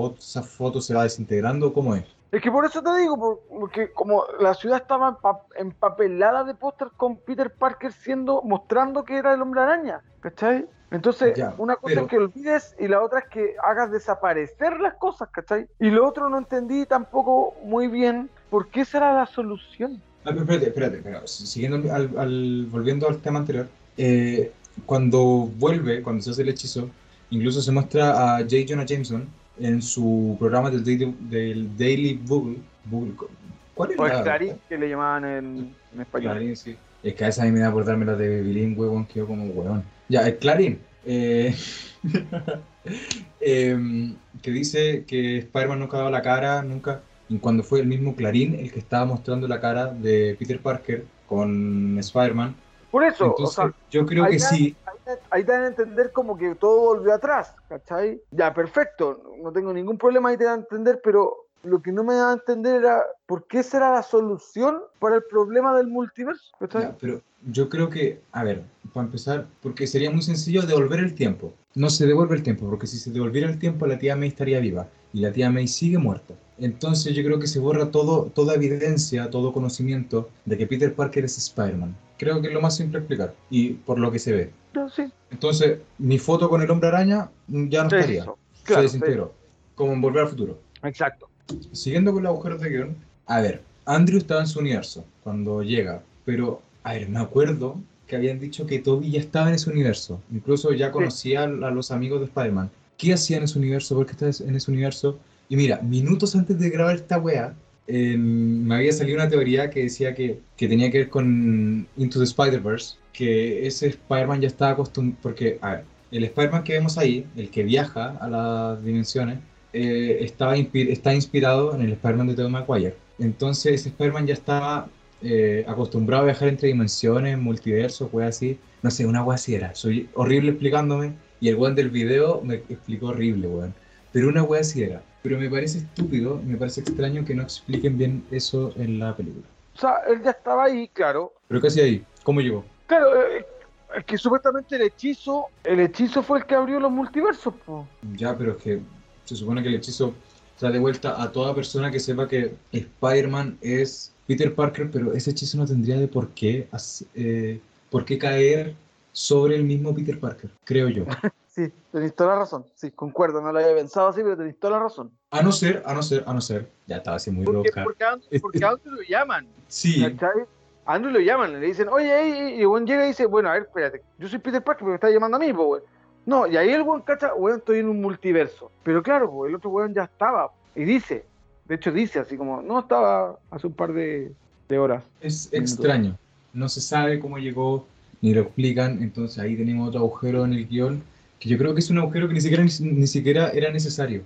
foto se va desintegrando, ¿cómo es? Es que por eso te digo, porque como la ciudad estaba empapelada de póster con Peter Parker siendo, mostrando que era el hombre araña, ¿cachai? Entonces, una cosa es que olvides y la otra es que hagas desaparecer las cosas, ¿cachai? Y lo otro no entendí tampoco muy bien por qué será la solución. Ah, espérate, espérate, espérate, siguiendo al, volviendo al tema anterior, eh, cuando vuelve, cuando se hace el hechizo, incluso se muestra a J. Jonah Jameson en su programa del Daily, del Daily Bugle. ¿Cuál es o el Clarín, que le llamaban en, español. Clarín, sí. Es que a esa a mí me da por darme la de bilingüe, weón, quedo como weón. Ya, el Clarín. Eh, *laughs* em, que dice que Spider-Man nunca ha dado la cara, nunca. Y cuando fue el mismo Clarín el que estaba mostrando la cara de Peter Parker con Spider-Man. Por eso, o sea, yo creo que sí ahí te dan a entender como que todo volvió atrás, ¿cachai? Ya, perfecto, no tengo ningún problema, ahí te dan a entender, pero lo que no me da a entender era por qué será la solución para el problema del multiverso. Ya, pero yo creo que, a ver, para empezar, porque sería muy sencillo devolver el tiempo. No se devuelve el tiempo, porque si se devolviera el tiempo, la tía May estaría viva y la tía May sigue muerta. Entonces yo creo que se borra todo, toda evidencia, todo conocimiento de que Peter Parker es Spider-Man. Creo que es lo más simple explicar, y por lo que se ve. Entonces, mi foto con el hombre araña ya no estaría. se desintegró. Como en Volver al Futuro. Exacto. Siguiendo con los agujeros de guion, a ver, Andrew estaba en su universo cuando llega, pero, a ver, me acuerdo que habían dicho que Toby ya estaba en ese universo. Incluso ya conocía a los amigos de Spider-Man. ¿Qué hacía en ese universo? ¿Por qué está en ese universo? Y mira, minutos antes de grabar esta wea, me había salido una teoría que decía que, que tenía que ver con Into the Spider-Verse, que ese Spider-Man ya estaba acostumbrado, porque, a el Spider-Man que vemos ahí, el que viaja a las dimensiones, eh, estaba está inspirado en el Spider-Man de Tobey. Entonces ese Spider-Man ya estaba eh, acostumbrado a viajar entre dimensiones, multiverso, wea así. No sé, una wea así era. Soy horrible explicándome y el weón del video me explicó horrible, weón. Pero una wea así era. Pero me parece estúpido, me parece extraño que no expliquen bien eso en la película. O sea, él ya estaba ahí, claro. ¿Pero hacía ahí? ¿Cómo llegó? Claro, eh, es que supuestamente el hechizo, el hechizo fue el que abrió los multiversos, po. Ya, pero es que se supone que el hechizo trae de vuelta a toda persona que sepa que Spider-Man es Peter Parker, pero ese hechizo no tendría de por qué, eh, por qué caer sobre el mismo Peter Parker, creo yo. *laughs* Sí, tenéis toda la razón. Sí, concuerdo, no lo había pensado así, pero tenéis toda la razón. A no ser, a no ser, a no ser. Ya estaba así muy porque, Porque, a, porque a Andrew lo llaman. Sí. A Andrew lo llaman, le dicen, oye, y el buen llega y dice, bueno, a ver, espérate, yo soy Peter Parker, pero me está llamando a mí, pues, No, y ahí el buen cacha, weón, estoy en un multiverso. Pero claro, pues, el otro weón ya estaba. Y dice, de hecho dice así como, no estaba hace un par de, de horas. Es extraño. No se sabe cómo llegó, ni lo explican. Entonces ahí tenemos otro agujero en el guion que yo creo que es un agujero que ni siquiera, ni, siquiera era necesario.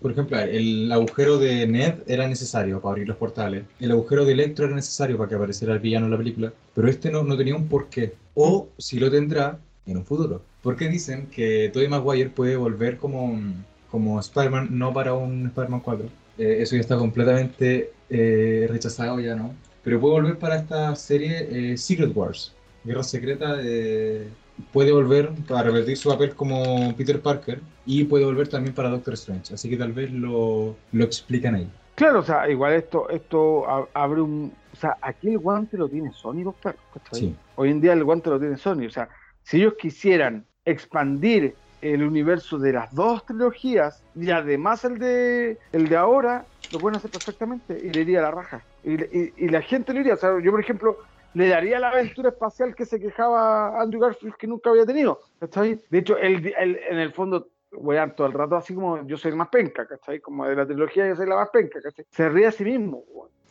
Por ejemplo, el agujero de Ned era necesario para abrir los portales. El agujero de Electro era necesario para que apareciera el villano en la película. Pero este no, no tenía un porqué. O si lo tendrá en un futuro. Porque dicen que Tobey Maguire puede volver como, como Spider-Man, no para un Spider-Man 4. Eh, eso ya está completamente eh, rechazado ya, ¿no? Pero puede volver para esta serie eh, Secret Wars. Guerra Secreta de puede volver a revertir su papel como Peter Parker y puede volver también para Doctor Strange. Así que tal vez lo, lo explican ahí. Claro, o sea, igual esto, esto abre un. O sea, aquí el guante lo tiene Sony, doctor. Sí. Hoy en día el guante lo tiene Sony. O sea, si ellos quisieran expandir el universo de las dos trilogías y además el de el de ahora, lo pueden hacer perfectamente y le iría a la raja. Y, y la gente lo iría. O sea, yo, por ejemplo, le daría la aventura espacial que se quejaba Andrew Garfield que nunca había tenido. ¿cachai? De hecho, él, en el fondo, weón, todo el rato así como yo soy el más penca, ¿cachai? Como de la trilogía yo soy la más penca, ¿cachai? Se ríe a sí mismo.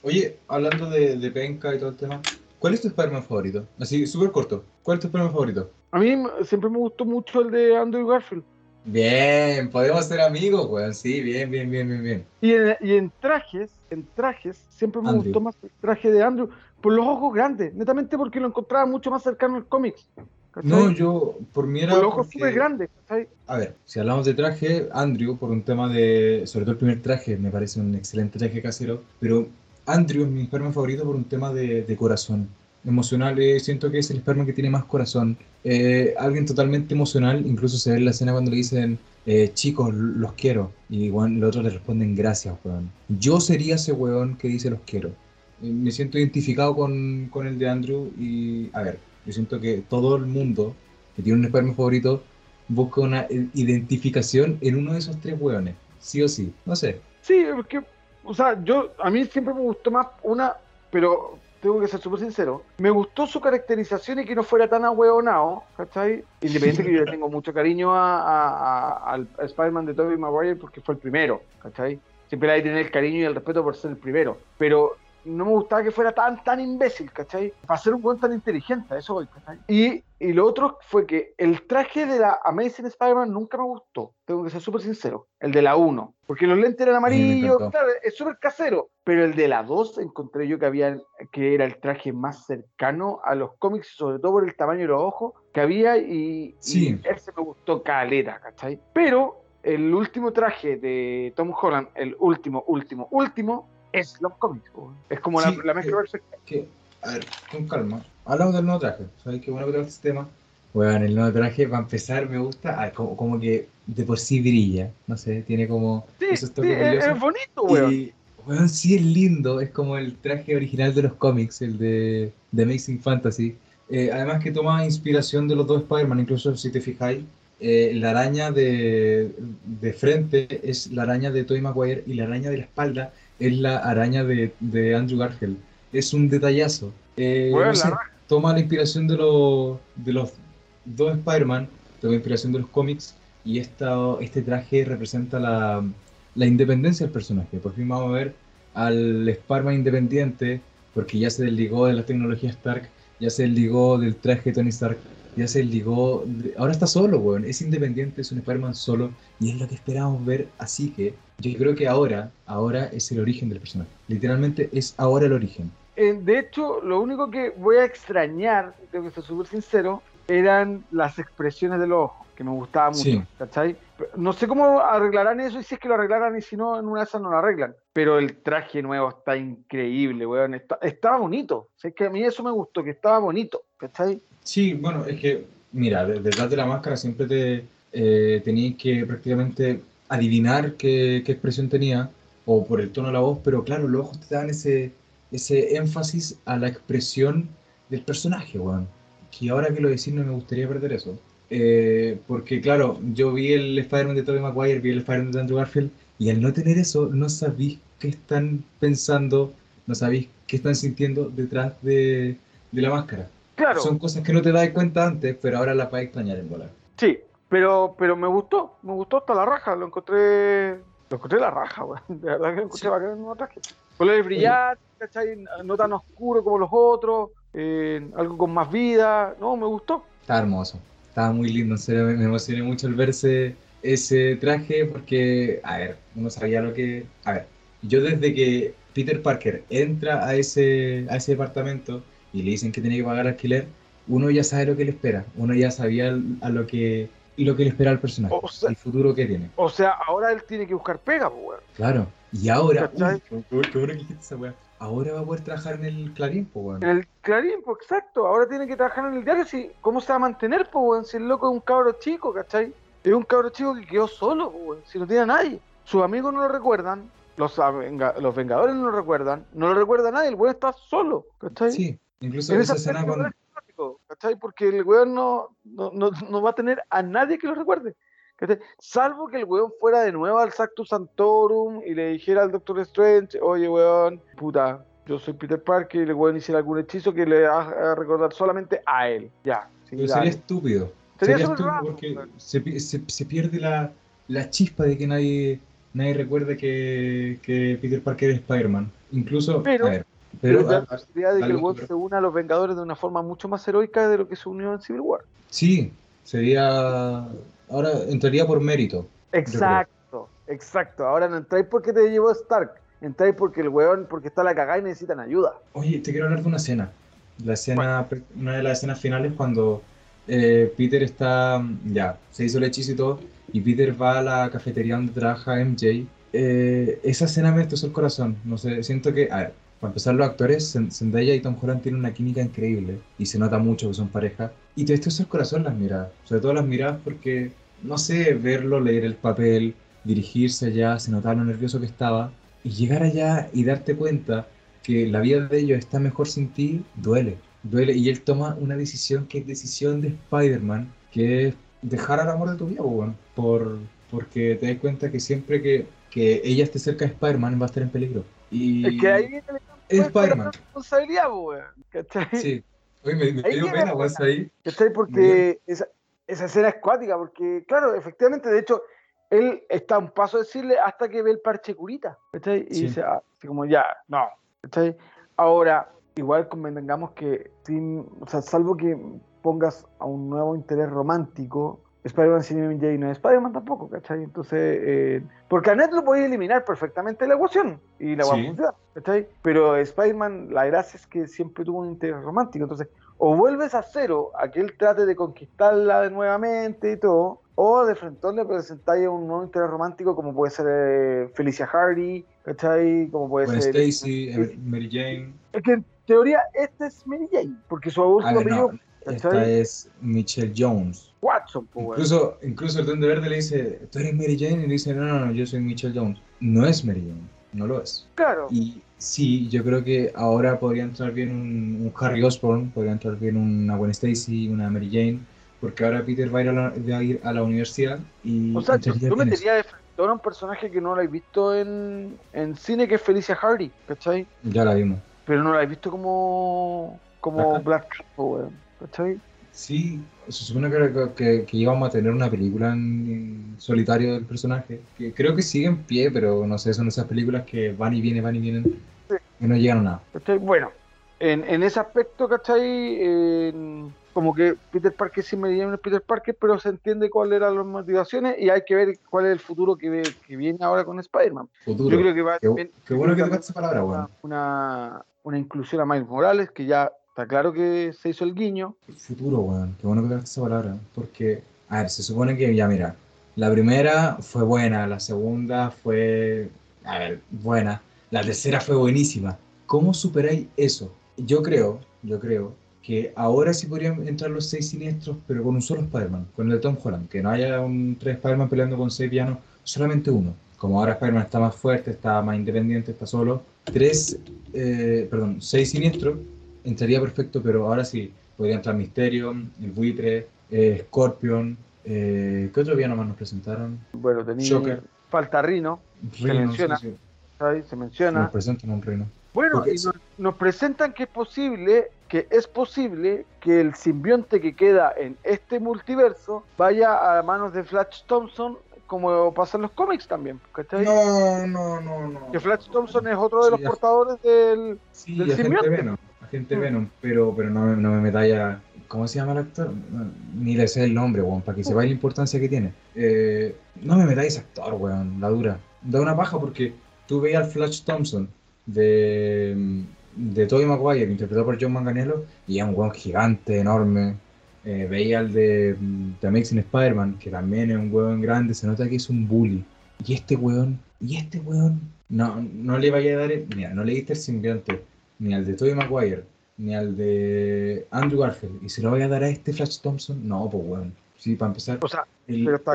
Oye, hablando de, de, penca y todo el tema, ¿cuál es tu Spider-Man favorito? Así, súper corto. ¿Cuál es tu Spider-Man favorito? A mí siempre me gustó mucho el de Andrew Garfield. Bien, podemos ser amigos, weón. Sí, bien, bien, bien, bien, bien. Y en, y en trajes, en trajes, siempre me gustó más el traje de Andrew por los ojos grandes, netamente porque lo encontraba mucho más cercano al cómics. No, yo, por mí era. Por los ojos súper grandes. A ver, si hablamos de traje, Andrew, por un tema de. Sobre todo el primer traje, me parece un excelente traje casero. Pero Andrew es mi enfermo favorito por un tema de, de corazón. Emocional, eh, siento que es el Spider-Man que tiene más corazón. Eh, alguien totalmente emocional, incluso se ve en la escena cuando le dicen, eh, chicos, los quiero. Y bueno, los otros le responden, gracias, weón. Yo sería ese weón que dice los quiero. me siento identificado con, con, el de Andrew y, a ver, yo siento que todo el mundo que tiene un Spider-Man favorito busca una identificación en uno de esos tres weones, sí o sí, no sé. Sí, porque, o sea, yo, a mí siempre me gustó más una, pero tengo que ser súper sincero, me gustó su caracterización y que no fuera tan ahueonado, ¿cachai? Independiente que yo le tengo mucho cariño a, al Spider-Man de Tobey Maguire porque fue el primero, ¿cachai? Siempre hay que tener el cariño y el respeto por ser el primero. Pero no me gustaba que fuera tan, tan imbécil, ¿cachai? Para ser un buen tan inteligente, eso voy, ¿cachai? Y, y lo otro fue que el traje de la Amazing Spider-Man nunca me gustó, tengo que ser súper sincero, el de la 1, porque los lentes eran amarillos, claro, es súper casero, pero el de la 2 encontré yo que había, que era el traje más cercano a los cómics, sobre todo por el tamaño de los ojos que había, y, sí. y ese me gustó caleta, ¿cachai? Pero el último traje de Tom Holland, el último, último, último, es los cómics. Es como la, la mezcla perfecta. Que, a ver, con calma. Hablamos del nuevo traje. ¿Sabes qué bueno que este tema? Bueno, el nuevo traje, para empezar, me gusta ah, como, como, que de por sí brilla. No sé, tiene como. Sí, sí es, bonito, weón. Y, weón, sí es lindo. Es como el traje original de los cómics, el de, de Amazing Fantasy. Eh, además que toma inspiración de los dos Spider-Man, incluso si te fijáis, eh, la araña de, de, frente es la araña de Tobey Maguire y la araña de la espalda es la araña de, de Andrew Garfield. Es un detallazo. Eh, toma la inspiración de, de los dos Spider-Man, toma la inspiración de los cómics y esta, este traje representa la, la, independencia del personaje. Por fin vamos a ver al Spider-Man independiente, porque ya se desligó de la tecnología Stark, ya se desligó del traje de Tony Stark, ya se ligó. Ahora está solo, weón. Es independiente, es un Spider-Man solo. Y es lo que esperamos ver. Así que yo creo que ahora, ahora es el origen del personaje. Literalmente es ahora el origen. Eh, de hecho, lo único que voy a extrañar, tengo que ser súper sincero, eran las expresiones de los ojos, que me gustaba mucho. ¿Cachai? No sé cómo arreglarán eso y si es que lo arreglaran y si no, en una de esas no lo arreglan. Pero el traje nuevo está increíble, weón. estaba bonito. sé que a mí eso me gustó, que estaba bonito. ¿Cachai? Sí, bueno, es que, mira, detrás de la máscara siempre te eh, tenías que prácticamente adivinar qué, qué, expresión tenía, o por el tono de la voz, pero claro, los ojos te dan ese, ese énfasis a la expresión del personaje, weón. Que ahora que lo decís no me gustaría perder eso. Eh, porque claro, yo vi el Spider-Man de Tobey Maguire, vi el Spider-Man de Andrew Garfield, y al no tener eso, no sabéis qué están pensando, no sabéis qué están sintiendo detrás de, de la máscara. Son cosas que no te das cuenta antes, pero ahora las vas a extrañar en volar. Sí, pero, pero me gustó, me gustó hasta la raja, lo encontré, lo encontré la raja, güey. *laughs* De verdad que lo encontré bacán en un traje. Colores brillantes, ¿cachai? No tan oscuro como los otros, eh, algo con más vida, no, me gustó. Está hermoso, estaba muy lindo, en serio, me emocioné mucho el verse ese traje porque, a ver, uno sabía lo que... A ver, yo desde que Peter Parker entra a ese, a ese departamento y le dicen que tiene que pagar alquiler, uno ya sabe lo que le espera, uno ya sabía a lo que y lo que le espera al personaje, el futuro que tiene. O sea, ahora él tiene que buscar pega, pues, Claro, y ahora, Ahora va a poder trabajar en el Clarín, pues, En el Clarín, pues exacto, ahora tiene que trabajar en el diario, si, ¿cómo se va a mantener, pues, Si el loco es un cabro chico, ¿cachai? Es un cabro chico que quedó solo, pues, si no tiene a nadie. Sus amigos no lo recuerdan, los, los Vengadores no lo recuerdan, no lo recuerda nadie, el weón está solo, ¿cachai? Sí. Incluso en esa escena cuando... ¿cachai? Porque el weón no, no, va a tener a nadie que lo recuerde. Salvo que el weón fuera de nuevo al Sactus Santorum y le dijera al Doctor Strange, oye weón, puta, yo soy Peter Parker y el weón hiciera algún hechizo que le haga recordar solamente a él. Ya. Pero sería estúpido. Sería, estúpido porque se, se, pierde la, la, chispa de que nadie, nadie recuerde que, que Peter Parker es Spider-Man. Incluso, a ver, pero, la posibilidad de que el web se una a los Vengadores de una forma mucho más heroica de lo que se unió en Civil War. Sí, sería. Ahora entraría por mérito. Exacto, exacto. Ahora no entráis porque te llevó Stark, entráis porque el weón, porque está la cagada y necesitan ayuda. Oye, te quiero hablar de una escena. La escena, una de las escenas finales cuando eh, Peter está. Ya, se hizo el hechizo y todo, y Peter va a la cafetería donde trabaja MJ. Eh, esa escena me destrozó el corazón. No sé, siento que. A ver para empezar, los actores, Zendaya y Tom Holland tienen una química increíble y se nota mucho que son pareja. Y te destrozó el corazón las miradas, sobre todo las miradas porque, no sé, verlo, leer el papel, dirigirse allá, se notaba lo nervioso que estaba. Y llegar allá y darte cuenta que la vida de ellos está mejor sin ti, duele. Duele. Y él toma una decisión que es decisión de Spider-Man, que es dejar al amor de tu vida, bueno, por, porque te das cuenta que siempre que, que ella esté cerca de Spider-Man va a estar en peligro. Y Es que ahí Spider-Man. responsabilidad, weón. ¿Cachai? Sí. Oye, me, me dio pena, weón, ahí. ¿Cachai? Porque esa, esa escena es cuática, porque, claro, efectivamente, de hecho, él está a un paso de decirle hasta que ve el parche curita, ¿cachai? Y Sí. dice, ah, así como ya, no, ¿cachai? Ahora, igual convengamos que, sin, o sea, salvo que pongas a un nuevo interés romántico, Spider-Man sin MJ no es Spider-Man tampoco, ¿cachai? Entonces, eh, porque a Ned lo podía eliminar perfectamente de la ecuación y la va Sí. a funcionar, ¿cachai? Pero Spider-Man, la gracia es que siempre tuvo un interés romántico, entonces, o vuelves a cero a que él trate de conquistarla de nuevamente y todo, o de frente le presentáis un nuevo interés romántico como puede ser eh, Felicia Hardy, ¿cachai? Como puede ser... Stacy, eh, Mary Jane. Es que en teoría este es Mary Jane, porque su último A ver, apellido no, esta es Michelle Jones. Watson. Incluso, incluso el Duende Verde le dice, ¿tú eres Mary Jane? Y le dice, no, no, no, yo soy Michelle Jones. No es Mary Jane, no lo es. Claro. Y sí, yo creo que ahora podría entrar bien un, un Harry Osborn, podría entrar bien una Gwen Stacy, una Mary Jane, porque ahora Peter va a ir a la, va a, ir a la universidad y O sea, metería de frente a un personaje que no lo he visto en, en cine, que es Felicia Hardy, ¿cachai? Ya la vimos. Pero no la he visto como, como Ajá. Black Cat, ¿cachai? Sí, se supone que, que, que íbamos a tener una película en, en solitario del personaje, que creo que sigue en pie, pero no sé, son esas películas que van y vienen, van y vienen, y no llegan a nada. Bueno, en, en ese aspecto, ¿cachai? En- como que Peter Parker sí me llama Peter Parker, pero se entiende cuáles eran las motivaciones y hay que ver cuál es el futuro que, ve- que viene ahora con Spider-Man. Yo creo que va Qué, también- qué yo bueno que tocaste esa palabra, weón. una, una inclusión a Miles Morales, que ya está claro que se hizo el guiño. Futuro, weón. Qué bueno que tocaste esa palabra. Porque, a ver, se supone que, ya mira, la primera fue buena, la segunda fue, a ver, buena, la tercera fue buenísima. ¿Cómo superáis eso? Yo creo, yo creo que ahora sí podrían entrar los seis siniestros, pero con un solo Spider-Man, con el de Tom Holland. Que no haya un tres Spider-Man peleando con seis villanos, solamente uno. Como ahora Spider-Man está más fuerte, está más independiente, está solo. Tres, eh, perdón, seis siniestros entraría perfecto, pero ahora sí, podría entrar Misterio, el buitre, eh, Scorpion. Eh, ¿Qué otro villano más nos presentaron? Bueno, tenía falta Rino, menciona. sí, sí. ¿sabes? se Nos menciona. presentan un reino. Bueno, y nos, nos presentan que es posible, que es posible que el simbionte que queda en este multiverso vaya a manos de Flash Thompson, como pasa en los cómics también, ¿cachai? No, no, no, no. Que Flash Thompson es otro de los Sí, portadores del... Sí, del simbionte. Venom. Agente Mm. Venom, pero, pero no, me- no me metáis a. ¿Cómo se llama el actor? Ni le sé el nombre, weón, para que sepáis la importancia que tiene. Eh, no me metáis ese actor, weón, la dura. Da una paja porque tú veías al Flash Thompson de, de Tobey Maguire, interpretado por John Manganiello, y es un weón gigante, enorme. Eh, veía al de, de Amazing Spider-Man, que también es un weón grande, se nota que es un bully. Y este weón, y este weón, no, no le vaya a dar, el- mira, no le diste el simbionte ni al de Tobey Maguire, ni al de Andrew Garfield, y se lo vaya a dar a este Flash Thompson, no, pues weón. Sí, para empezar, O sea, el- pero está,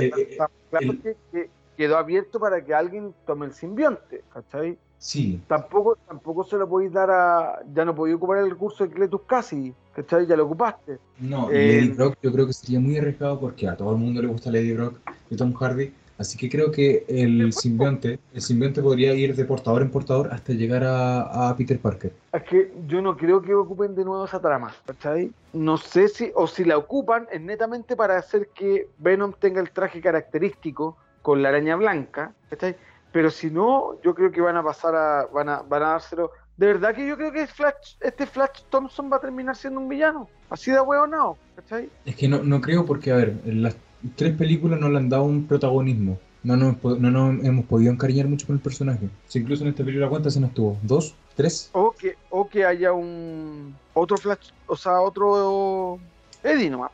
claro el- que, que quedó abierto para que alguien tome el simbionte, ¿cachai? sí, Tampoco, tampoco se lo podéis dar a... Ya no podéis ocupar el recurso de Cletus Casi, ¿cachai? Ya lo ocupaste. no, Eh, Lady Brock yo creo que sería muy arriesgado porque a todo el mundo le gusta Lady Brock y Tom Hardy, así que creo que el simbionte, el simbionte podría ir de portador en portador hasta llegar a, a Peter Parker. Es que yo no creo que ocupen de nuevo esa trama, ¿cachai? No sé si, o si la ocupan, es netamente para hacer que Venom tenga el traje característico con la araña blanca, ¿cachai? Pero si no, yo creo que van a pasar a, van a, van a dárselo. De verdad que yo creo que Flash, este Flash Thompson va a terminar siendo un villano. Así de huevo ¿cachai? Es que no, no creo porque, a ver, las tres películas no le han dado un protagonismo. No nos, no nos hemos podido encariñar mucho con el personaje. Si incluso en esta película, ¿cuántas escenas tuvo? ¿Dos? ¿Tres? O que, o que haya un otro Flash, o sea, otro Eddie nomás,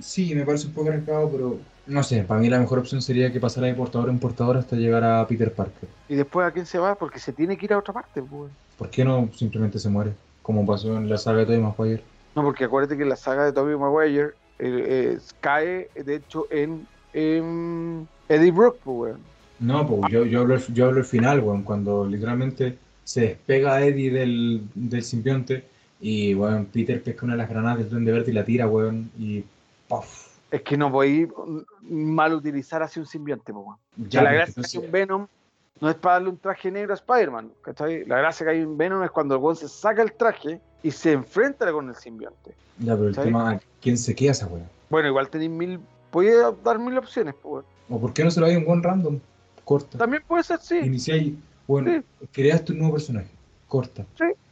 sí, me parece un poco arriesgado, pero no sé, para mí la mejor opción sería que pasara de portador en portador hasta llegar a Peter Parker. ¿Y después a quién se va? Porque se tiene que ir a otra parte, pues. ¿Por qué no simplemente se muere? Como pasó en la saga de Tobey Maguire. No, porque acuérdate que en la saga de Tobey Maguire eh, cae, de hecho, en, en Eddie Brock, pues, weón. No, pues yo, yo, hablo, yo hablo el final, weón, cuando literalmente se despega Eddie del, del simbionte y, weón, Peter pesca una de las granadas del Duende Verde y la tira, weón, y ¡puff! Es que no voy mal utilizar así un simbionte, pues, weón. Ya, la gracia entonces- que un Venom no es para darle un traje negro a Spider-Man, ¿cachai? La gracia que hay un Venom es cuando el weón se saca el traje y se enfrenta con el simbionte. Ya, pero el ¿Sí? tema, ¿quién se queda esa weón? Bueno, igual tenéis mil. Podía dar mil opciones, pues, weón. ¿O por qué no se lo hay un buen random? Corta. También puede ser, sí, Iniciáis, bueno, creaste un nuevo personaje. Corta.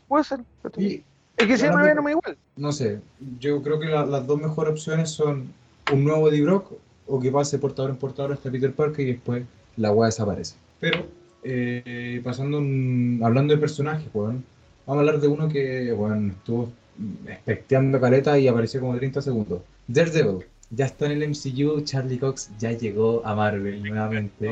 puede ser. Y Es que siempre Hablando- Venom igual. no sé, yo creo que la- las dos mejores opciones son un nuevo Eddie Brock o que pase portador en portador hasta Peter Parker y después la weá desaparece. Pero, eh, pasando, un- hablando de personajes, weón, vamos a hablar de uno que, bueno, estuvo especteando caleta y apareció como 30 segundos. Daredevil, ya está en el MCU, Charlie Cox ya llegó a Marvel nuevamente.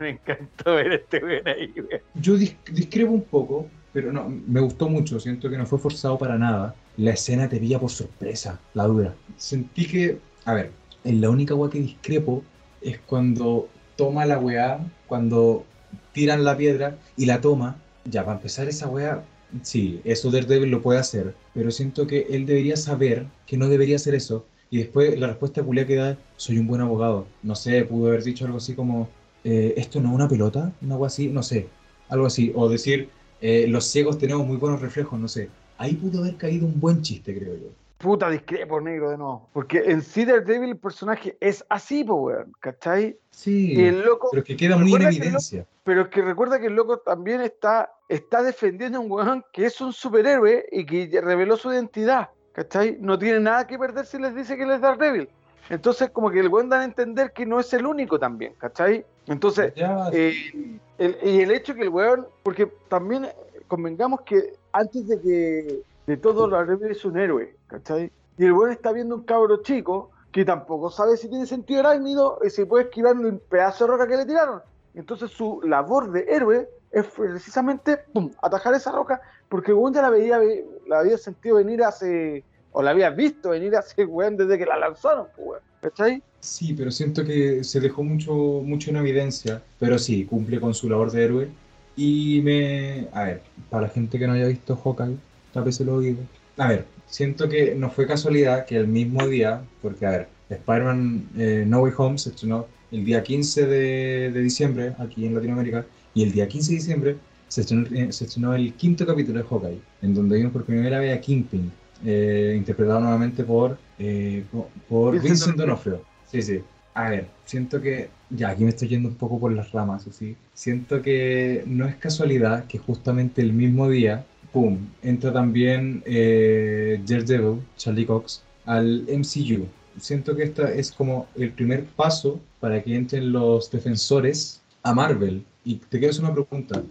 Me encantó ver este weón ahí, weón. Yo dis- discrepo un poco, pero no, me gustó mucho. Siento que no fue forzado para nada. La escena te pilla por sorpresa, la dura. Sentí que, a ver, en la única weá que discrepo es cuando toma la weá, cuando tiran la piedra y la toma. Ya, para empezar esa weá, sí, eso Daredevil lo puede hacer, pero siento que él debería saber que no debería hacer eso. Y después la respuesta culia que da, soy un buen abogado. No sé, pudo haber dicho algo así como, eh, esto no es una pelota, algo así, no sé, algo así. O decir, eh, los ciegos tenemos muy buenos reflejos, no sé. Ahí pudo haber caído un buen chiste, creo yo. Puta discrepo, negro, de nuevo. Porque en sí Daredevil el personaje es así, weón. ¿Cachai? Sí, Y el loco. pero que queda muy en Recuerda que evidencia. Pero que recuerda que el loco también está, está defendiendo a un weón que es un superhéroe y que reveló su identidad. ¿Cachai? No tiene nada que perder si les dice que él es Daredevil. Entonces, como que el weón da a entender que no es el único también, ¿cachai? Entonces, eh, el- y el hecho que el weón, porque también eh, convengamos que antes de que de todo Daredevil es un héroe, ¿cachai? Y el weón está viendo un cabro chico que tampoco sabe si tiene sentido arácnido y si puede esquivar un pedazo de roca que le tiraron. Entonces su labor de héroe es precisamente pum, atajar esa roca, porque weón ya la veía, la había sentido venir hace, o la había visto venir hace weón desde que la lanzaron, pues, weón, ¿cachai? Sí, pero siento que se dejó mucho, mucho en evidencia, pero sí, cumple con su labor de héroe. Y me... A ver, para la gente que no haya visto Hawkeye, tal vez se lo digo. A ver, siento que no fue casualidad que el mismo día, porque a ver, Spider-Man eh, No Way Home se estrenó el día 15 de, de diciembre aquí en Latinoamérica, y el día 15 de diciembre se estrenó, eh, se estrenó el quinto capítulo de Hawkeye, en donde vimos por primera vez a Kingpin, eh, interpretado nuevamente por, eh, por, por Vincent Vincent D'Onofrio. Sí, sí. A ver, siento que, ya aquí me estoy yendo un poco por las ramas, ¿sí? Siento que no es casualidad que justamente el mismo día, ¡pum!, entra también eh, Daredevil, Charlie Cox, al MCU. Siento que esta es como el primer paso para que entren los defensores a Marvel. Y te quiero hacer una pregunta.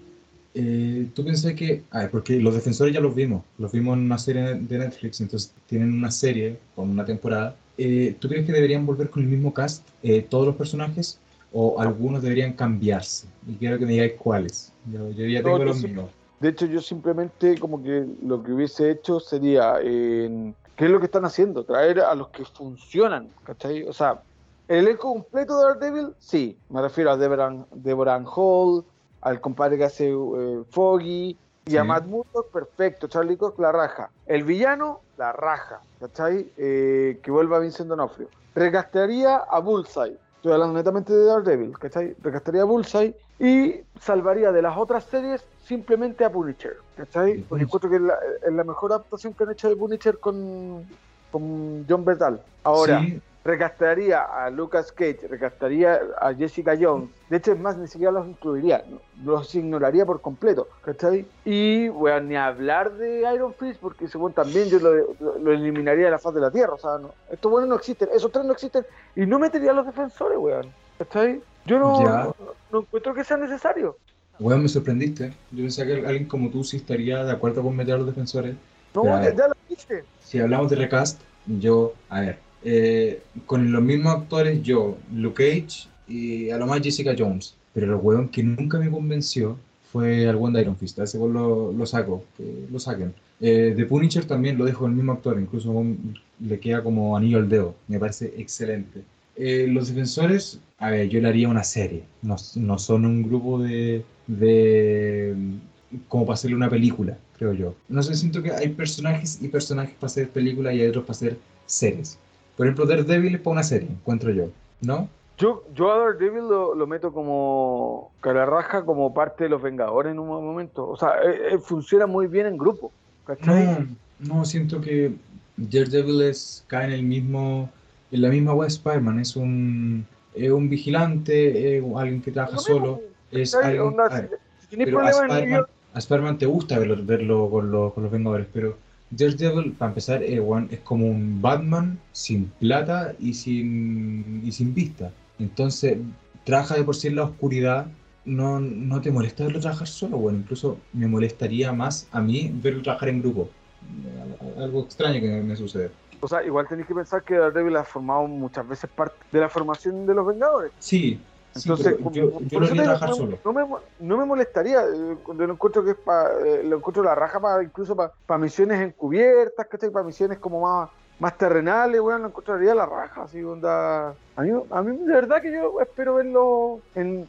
Eh, ¿Tú piensas que, a ver, porque los defensores ya los vimos, los vimos en una serie de Netflix, entonces tienen una serie con una temporada. Eh, ¿Tú crees que deberían volver con el mismo cast eh, todos los personajes o algunos deberían cambiarse? Y quiero que me digáis cuáles. Yo, yo ya No, tengo yo los míos. De hecho, yo simplemente como que lo que hubiese hecho sería, eh, ¿qué es lo que están haciendo? Traer a los que funcionan, ¿cachai? O sea, el elenco completo de Daredevil, sí, me refiero a Deborah, Hall, al compadre que hace eh, Foggy, y a. Matt Murdock, perfecto, Charlie Cox, la raja. El villano, la raja, ¿cachai? Eh, que vuelva Vincent D'Onofrio. Recastearía a Bullseye, estoy hablando netamente de Daredevil, ¿cachai? Recastearía a Bullseye y salvaría de las otras series simplemente a Punisher, ¿cachai? Sí, Porque encuentro que es la, es la mejor adaptación que han hecho de Punisher con, con John Bertal. Ahora, Sí, recastaría a Lucas Cage, recastaría a Jessica Jones. De hecho, es más, ni siquiera los incluiría, los ignoraría por completo, ¿cachai? Y, bueno, ni hablar de Iron Fist, porque bueno también yo lo, lo- lo eliminaría de la faz de la Tierra, o sea, no, estos buenos no existen, esos tres no existen, y no metería a los defensores, weón, ¿cachai? Yo no, no, no encuentro que sea necesario. weón, me sorprendiste. Yo pensé que alguien como tú sí estaría de acuerdo con meter a los defensores. No, Ya. ya, ya lo viste. Si hablamos de recast, yo, a ver, eh, con los mismos actores, yo, Luke Cage y a lo más Jessica Jones. Pero el weón que nunca me convenció fue al One Iron Fist. A ese lo, lo saco, que lo saquen. Eh, The Punisher también lo dejo el mismo actor, incluso le queda como anillo al dedo. Me parece excelente. Eh, los defensores, a ver, yo le haría una serie. No, no son un grupo de, de. como para hacerle una película, creo yo. No sé, siento que hay personajes y personajes para hacer películas y hay otros para hacer series. Por ejemplo, Daredevil es para una serie, encuentro yo, ¿no? Yo, yo a Daredevil lo, lo meto como cara raja, como parte de los Vengadores en un momento. O sea, eh, eh, funciona muy bien en grupo. No, no, siento que Daredevil es, cae en el mismo, en la misma web Spider-Man. Es un, es un vigilante, es alguien que trabaja solo. Es alguien, pero a Spider-Man, te gusta verlo, verlo con, los, con los Vengadores, pero Daredevil, para empezar, es como un Batman sin plata y sin, y sin vista. Entonces, trabaja de por sí en la oscuridad. No, no te molesta verlo trabajar solo, bueno, incluso me molestaría más a mí verlo trabajar en grupo. Algo extraño que me sucede. O sea, igual tenéis que pensar que Daredevil ha formado muchas veces parte de la formación de los Vengadores. Sí, entonces, yo, yo lo trabajar solo. No me, no me molestaría, eh, lo encuentro que es para, eh, lo encuentro la raja para incluso para misiones encubiertas, ¿cachai? Para misiones como más, más terrenales, bueno, lo encontraría la raja, así onda. A mí, a mí de verdad que yo espero verlo en,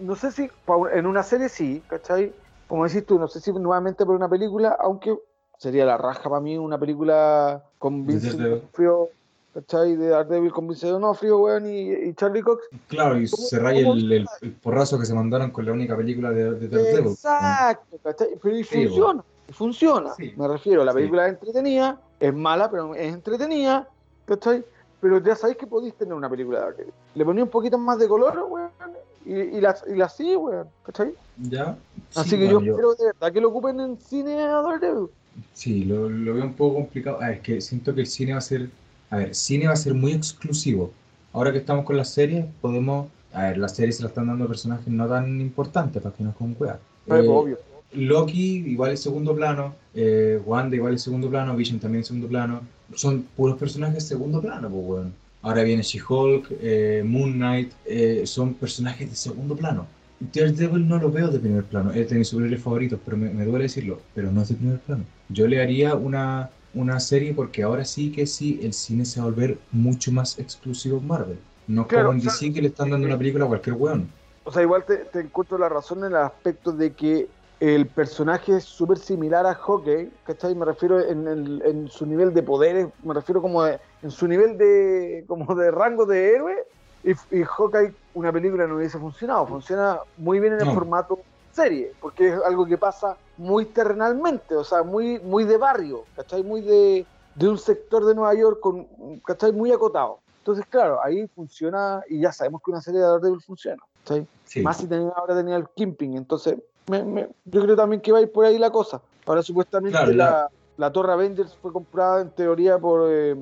no sé si en una serie sí, ¿cachai? Como decís tú, no sé si nuevamente por una película, aunque sería la raja para mí una película con Vincent D'Onofrio ¿cachai? De Daredevil con Vincent D'Onofrio, weón, y, y, Charlie Cox. Claro, y se raya el, el, porrazo que se mandaron con la única película de, de Daredevil. Exacto, ¿cachai? Pero y funciona, funciona. Me refiero, la película es entretenida, es mala, pero es entretenida, ¿cachai? Pero ya sabéis que podéis tener una película de Daredevil. Le ponía un poquito más de color, weón, y, y la, y la sí, weón, ¿cachai? Ya. Así que yo espero de verdad que lo ocupen en cine a Daredevil. Sí, lo, lo veo un poco complicado. Ah, es que siento que el cine va a ser a ver, cine va a ser muy exclusivo. Ahora que estamos con las series, podemos. A ver, las series se las están dando personajes no tan importantes para que nos con cuidado. Eh, obvio. Loki igual es segundo plano, eh, Wanda igual es segundo plano, Vision también es segundo plano. Son puros personajes de segundo plano, pues bueno. Ahora viene She-Hulk, eh, Moon Knight, eh, son personajes de segundo plano. Daredevil no lo veo de primer plano, es de mis superhéroes favoritos, pero me, me, duele decirlo, pero no es de primer plano. Yo le haría una, una serie porque ahora sí que sí el cine se va a volver mucho más exclusivo en Marvel. No como en DC que le están dando una película a cualquier weón. O sea, igual te, te encuentro la razón en el aspecto de que el personaje es súper similar a Hawkeye, ¿cachai? Me refiero en, en, en, su nivel de poderes, me refiero como de, en su nivel de como de rango de héroe. Y, y Hawkeye, una película no hubiese funcionado. Funciona muy bien en el no. formato serie, porque es algo que pasa muy terrenalmente, o sea, muy, muy de barrio, ¿cachai? Muy de, de un sector de Nueva York, con, ¿cachai? Muy acotado. Entonces, claro, ahí funciona, y ya sabemos que una serie de Daredevil funciona, ¿cachai? Sí. Más si tenía, ahora tenía el Kimping, entonces me, me, yo creo también que va a ir por ahí la cosa. Ahora supuestamente claro, la, la, la, Torre Avengers fue comprada en teoría por, eh,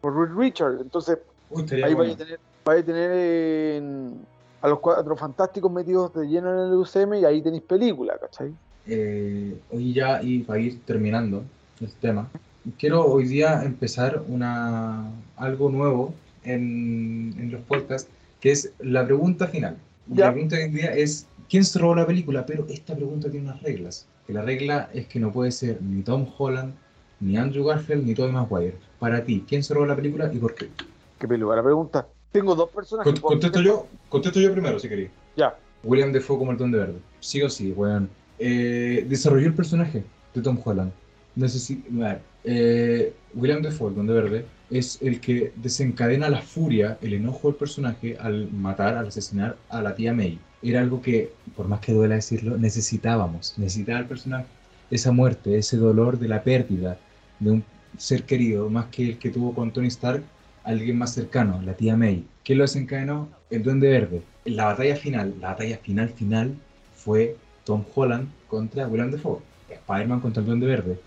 por Richard, entonces Uy, ahí bueno. va a tener, va a tener en, a los cuatro fantásticos metidos de lleno en el UCM y ahí tenéis película, ¿cachai? Eh, hoy ya, y para ir terminando el tema, quiero hoy día empezar una, algo nuevo en, en los podcasts, que es la pregunta final. Ya. La pregunta hoy día es, ¿quién se robó la película? Pero esta pregunta tiene unas reglas. Que la regla es que no puede ser ni Tom Holland, ni Andrew Garfield, ni Tobey Maguire. Para ti, ¿quién se robó la película y por qué? ¿Qué película? La pregunta. Tengo dos personajes. Con, contesto, yo, contesto yo primero, si queréis. Ya. William Defoe como el Don de Verde. Sí o sí, weón. Eh, desarrolló el personaje de Tom Holland. Necesi eh, William Defoe, el Don de Verde, es el que desencadena la furia, el enojo del personaje al matar, al asesinar a la tía May. Era algo que, por más que duela decirlo, necesitábamos. Necesitaba el personaje. Esa muerte, ese dolor de la pérdida de un ser querido, más que el que tuvo con Tony Stark, alguien más cercano, la tía May. ¿Quién lo desencadenó? El Duende Verde. La batalla final, la batalla final final fue Tom Holland contra William Defoe. Spider-Man contra el Duende Verde.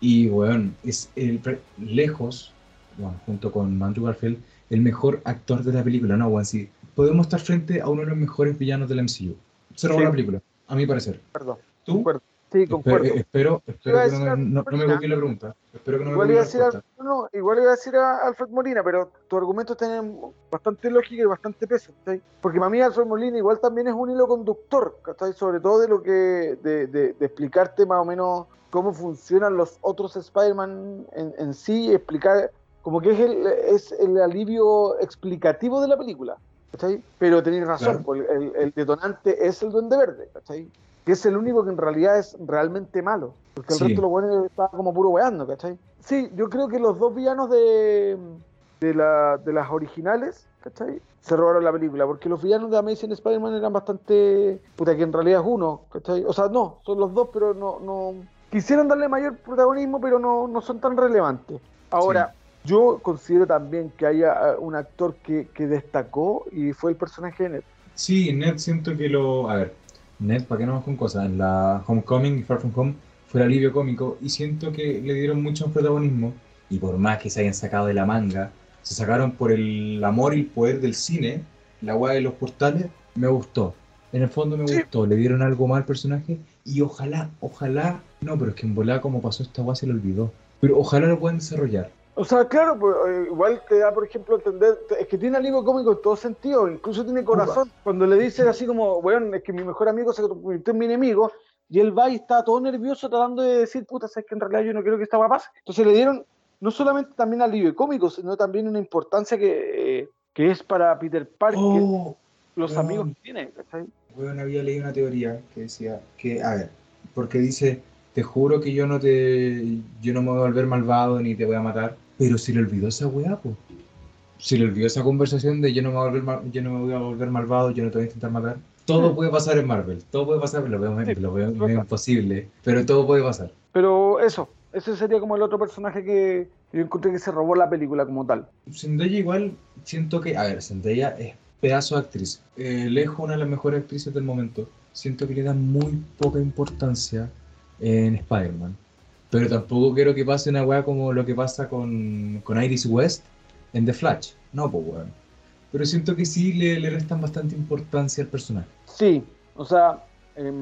Y, bueno, es el, lejos, bueno, junto con Andrew Garfield, el mejor actor de la película, ¿no, Juan? Sí, podemos estar frente a uno de los mejores villanos del MCU. Se robó sí. la película, a mi parecer. Perdón. ¿Tú? Perdón. Sí, concuerdo. espero, espero que no, no, no me copié la pregunta. Espero que no igual, me iba a decir a, no, igual iba a decir a Alfred Molina, pero tu argumento tiene bastante lógica y bastante peso. ¿sí? Porque para mí Alfred Molina igual también es un hilo conductor, ¿sí? sobre todo de lo que de, de, de, explicarte más o menos cómo funcionan los otros Spider-Man en, en, sí y explicar como que es el, es el alivio explicativo de la película. ¿cachai? Pero tenéis razón, claro. el, el, detonante es el Duende Verde, ¿cachai? Que es el único que en realidad es realmente malo. Porque el sí. resto de los buenos estaba como puro weando, ¿cachai? Sí, yo creo que los dos villanos de, de, la, de las originales, ¿cachai? Se robaron la película, porque los villanos de Amazing Spider-Man eran bastante. Puta, que en realidad es uno, ¿cachai? O sea, no, son los dos, pero no. no quisieron darle mayor protagonismo, pero no, no son tan relevantes. Ahora, sí. yo considero también que haya un actor que, que destacó y fue el personaje de Ned. Sí, Ned siento que lo. A ver, Ned, ¿para qué no más con cosas? En la Homecoming y Far From Home fue el alivio cómico y siento que le dieron mucho protagonismo y por más que se hayan sacado de la manga, se sacaron por el amor y el poder del cine, la weá de los portales, me gustó. En el fondo me gustó, le dieron algo más al personaje y ojalá, ojalá, no, pero es que en volada como pasó esta weá se le olvidó, pero ojalá lo puedan desarrollar. O sea, claro, pues, igual te da, por ejemplo, entender, es que tiene alivio cómico en todo sentido, incluso tiene corazón. Cuando le dice así como, bueno, es que mi mejor amigo se convirtió en mi enemigo, y él va y está todo nervioso tratando de decir, puta, sabes que en realidad yo no quiero que esta pase. Entonces le dieron no solamente también alivio cómico, sino también una importancia que, eh, que es para Peter Parker, oh, los bueno, amigos que tiene. ¿cachai? Bueno, había leído una teoría que decía que, a ver, porque dice, te juro que yo no te, yo no me voy a volver malvado ni te voy a matar, pero se le olvidó esa weá, pues. Se le olvidó esa conversación de yo no, me voy a volver mal, yo no me voy a volver malvado, yo no te voy a intentar matar. Todo puede pasar en Marvel, todo puede pasar, lo veo, sí, lo veo medio imposible, pero todo puede pasar. Pero eso, ese sería como el otro personaje que yo encontré que se robó la película como tal. Zendaya igual siento que, a ver, Zendaya es pedazo de actriz, eh, lejos una de las mejores actrices del momento. Siento que le da muy poca importancia en Spider-Man. Pero tampoco quiero que pase una weá como lo que pasa con, con Iris West en The Flash. No, pues weón. Pero siento que sí le, le, restan bastante importancia al personaje. Sí, o sea, eh,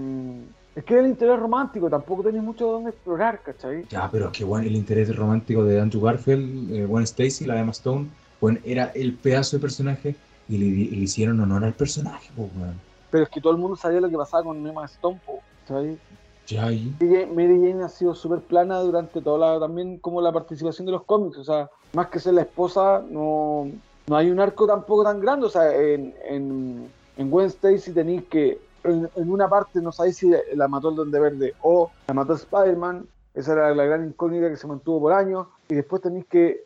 es que el interés romántico tampoco tenés mucho donde explorar, ¿cachai? Ya, pero es que bueno, el interés romántico de Andrew Garfield, eh, Gwen Stacy, la de Emma Stone, bueno, era el pedazo de personaje y le, le hicieron honor al personaje, pues, weón. Pero es que todo el mundo sabía lo que pasaba con Emma Stone, ¿cachai? Mary Jane ha sido súper plana durante toda la, también como la participación de los cómics, o sea, más que ser la esposa, no, no hay un arco tampoco tan grande, o sea, en, en, en Gwen Stacy tenéis que, en, una parte no sabéis si la mató el Duende Verde o la mató Spider-Man, esa era la gran incógnita que se mantuvo por años, y después tenéis que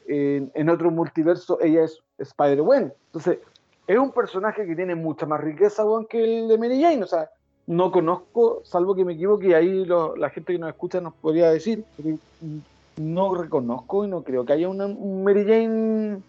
en, otro multiverso ella es Spider-Gwen, entonces es un personaje que tiene mucha más riqueza, que el de Mary Jane, o sea, no conozco, salvo que me equivoque, y ahí lo, la gente que nos escucha nos podría decir, no reconozco y no creo que haya una un Mary Jane,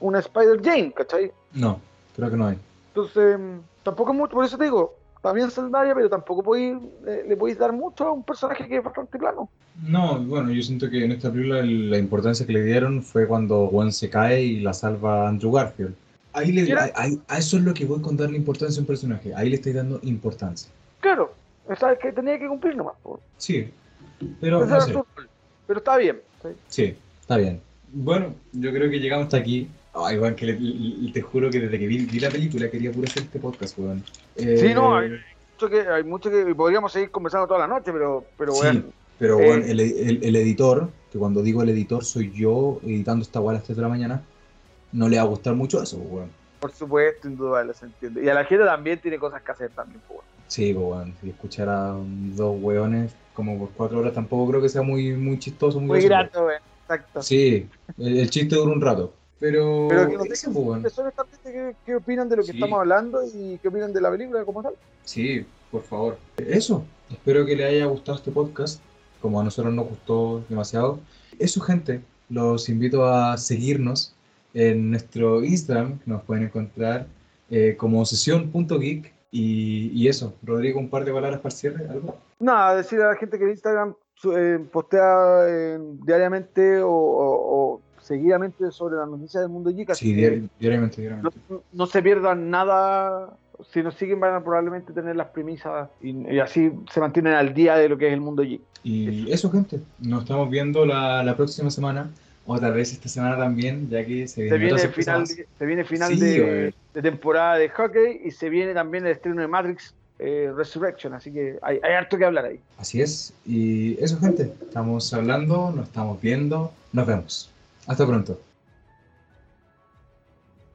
una Spider Jane, ¿cachai? No, creo que no hay. Entonces, tampoco mucho, por eso te digo, también Zendaya, pero tampoco podéis, le, le, podéis dar mucho a un personaje que es bastante plano. No, bueno, yo siento que en esta película la importancia que le dieron fue cuando Gwen se cae y la salva Andrew Garfield. Ahí le, a, a, eso es lo que voy con darle importancia a un personaje. Ahí le estoy dando importancia. Claro, sabes que tenía que cumplir nomás. Por. Sí, pero no sé. Pero está bien. ¿sí? sí, está bien. Bueno, yo creo que llegamos hasta aquí. Ay, Juan, que le, le, te juro que desde que vi, vi, la película quería puro hacer este podcast, weón. Eh, sí, no, hay mucho, que, hay mucho que podríamos seguir conversando toda la noche, pero, pero sí, bueno. Pero, eh, bueno, el, el, el, editor, que cuando digo el editor soy yo editando esta weá a las 3 de la mañana, no le va a gustar mucho eso, weón. Por supuesto, indudable, se entiende. Y a la gente también tiene cosas que hacer también, pues, bueno. Sí, pues bueno, si escuchar a dos weones como por cuatro horas tampoco creo que sea muy, muy chistoso. Muy, muy grato, weón. Exacto. Sí, el, el, chiste dura un rato. Pero, pero que nos dejen pues, bueno. qué, qué opinan de lo que sí. estamos hablando y qué opinan de la película como tal. Sí, por favor. Eso, espero que le haya gustado este podcast, como a nosotros nos gustó demasiado. Eso, gente, los invito a seguirnos en nuestro Instagram, nos pueden encontrar eh, como sesión.geek y, y, eso, Rodrigo, un par de palabras para cierre, ¿algo? Nada, decir a la gente que en Instagram eh, postea eh, diariamente o, o, o, seguidamente sobre las noticias del mundo geek. Sí, diariamente, diariamente. No, no, se pierdan nada si nos siguen van a probablemente tener las premisas y, así se mantienen al día de lo que es el mundo Geek. Y eso, gente, nos estamos viendo la, la próxima semana o tal vez esta semana también, ya que se viene, final, se viene final de, temporada de hockey y se viene también el estreno de Matrix eh, Resurrection, así que hay, hay, harto que hablar ahí. Así es, y eso gente, estamos hablando, nos estamos viendo, nos vemos. Hasta pronto.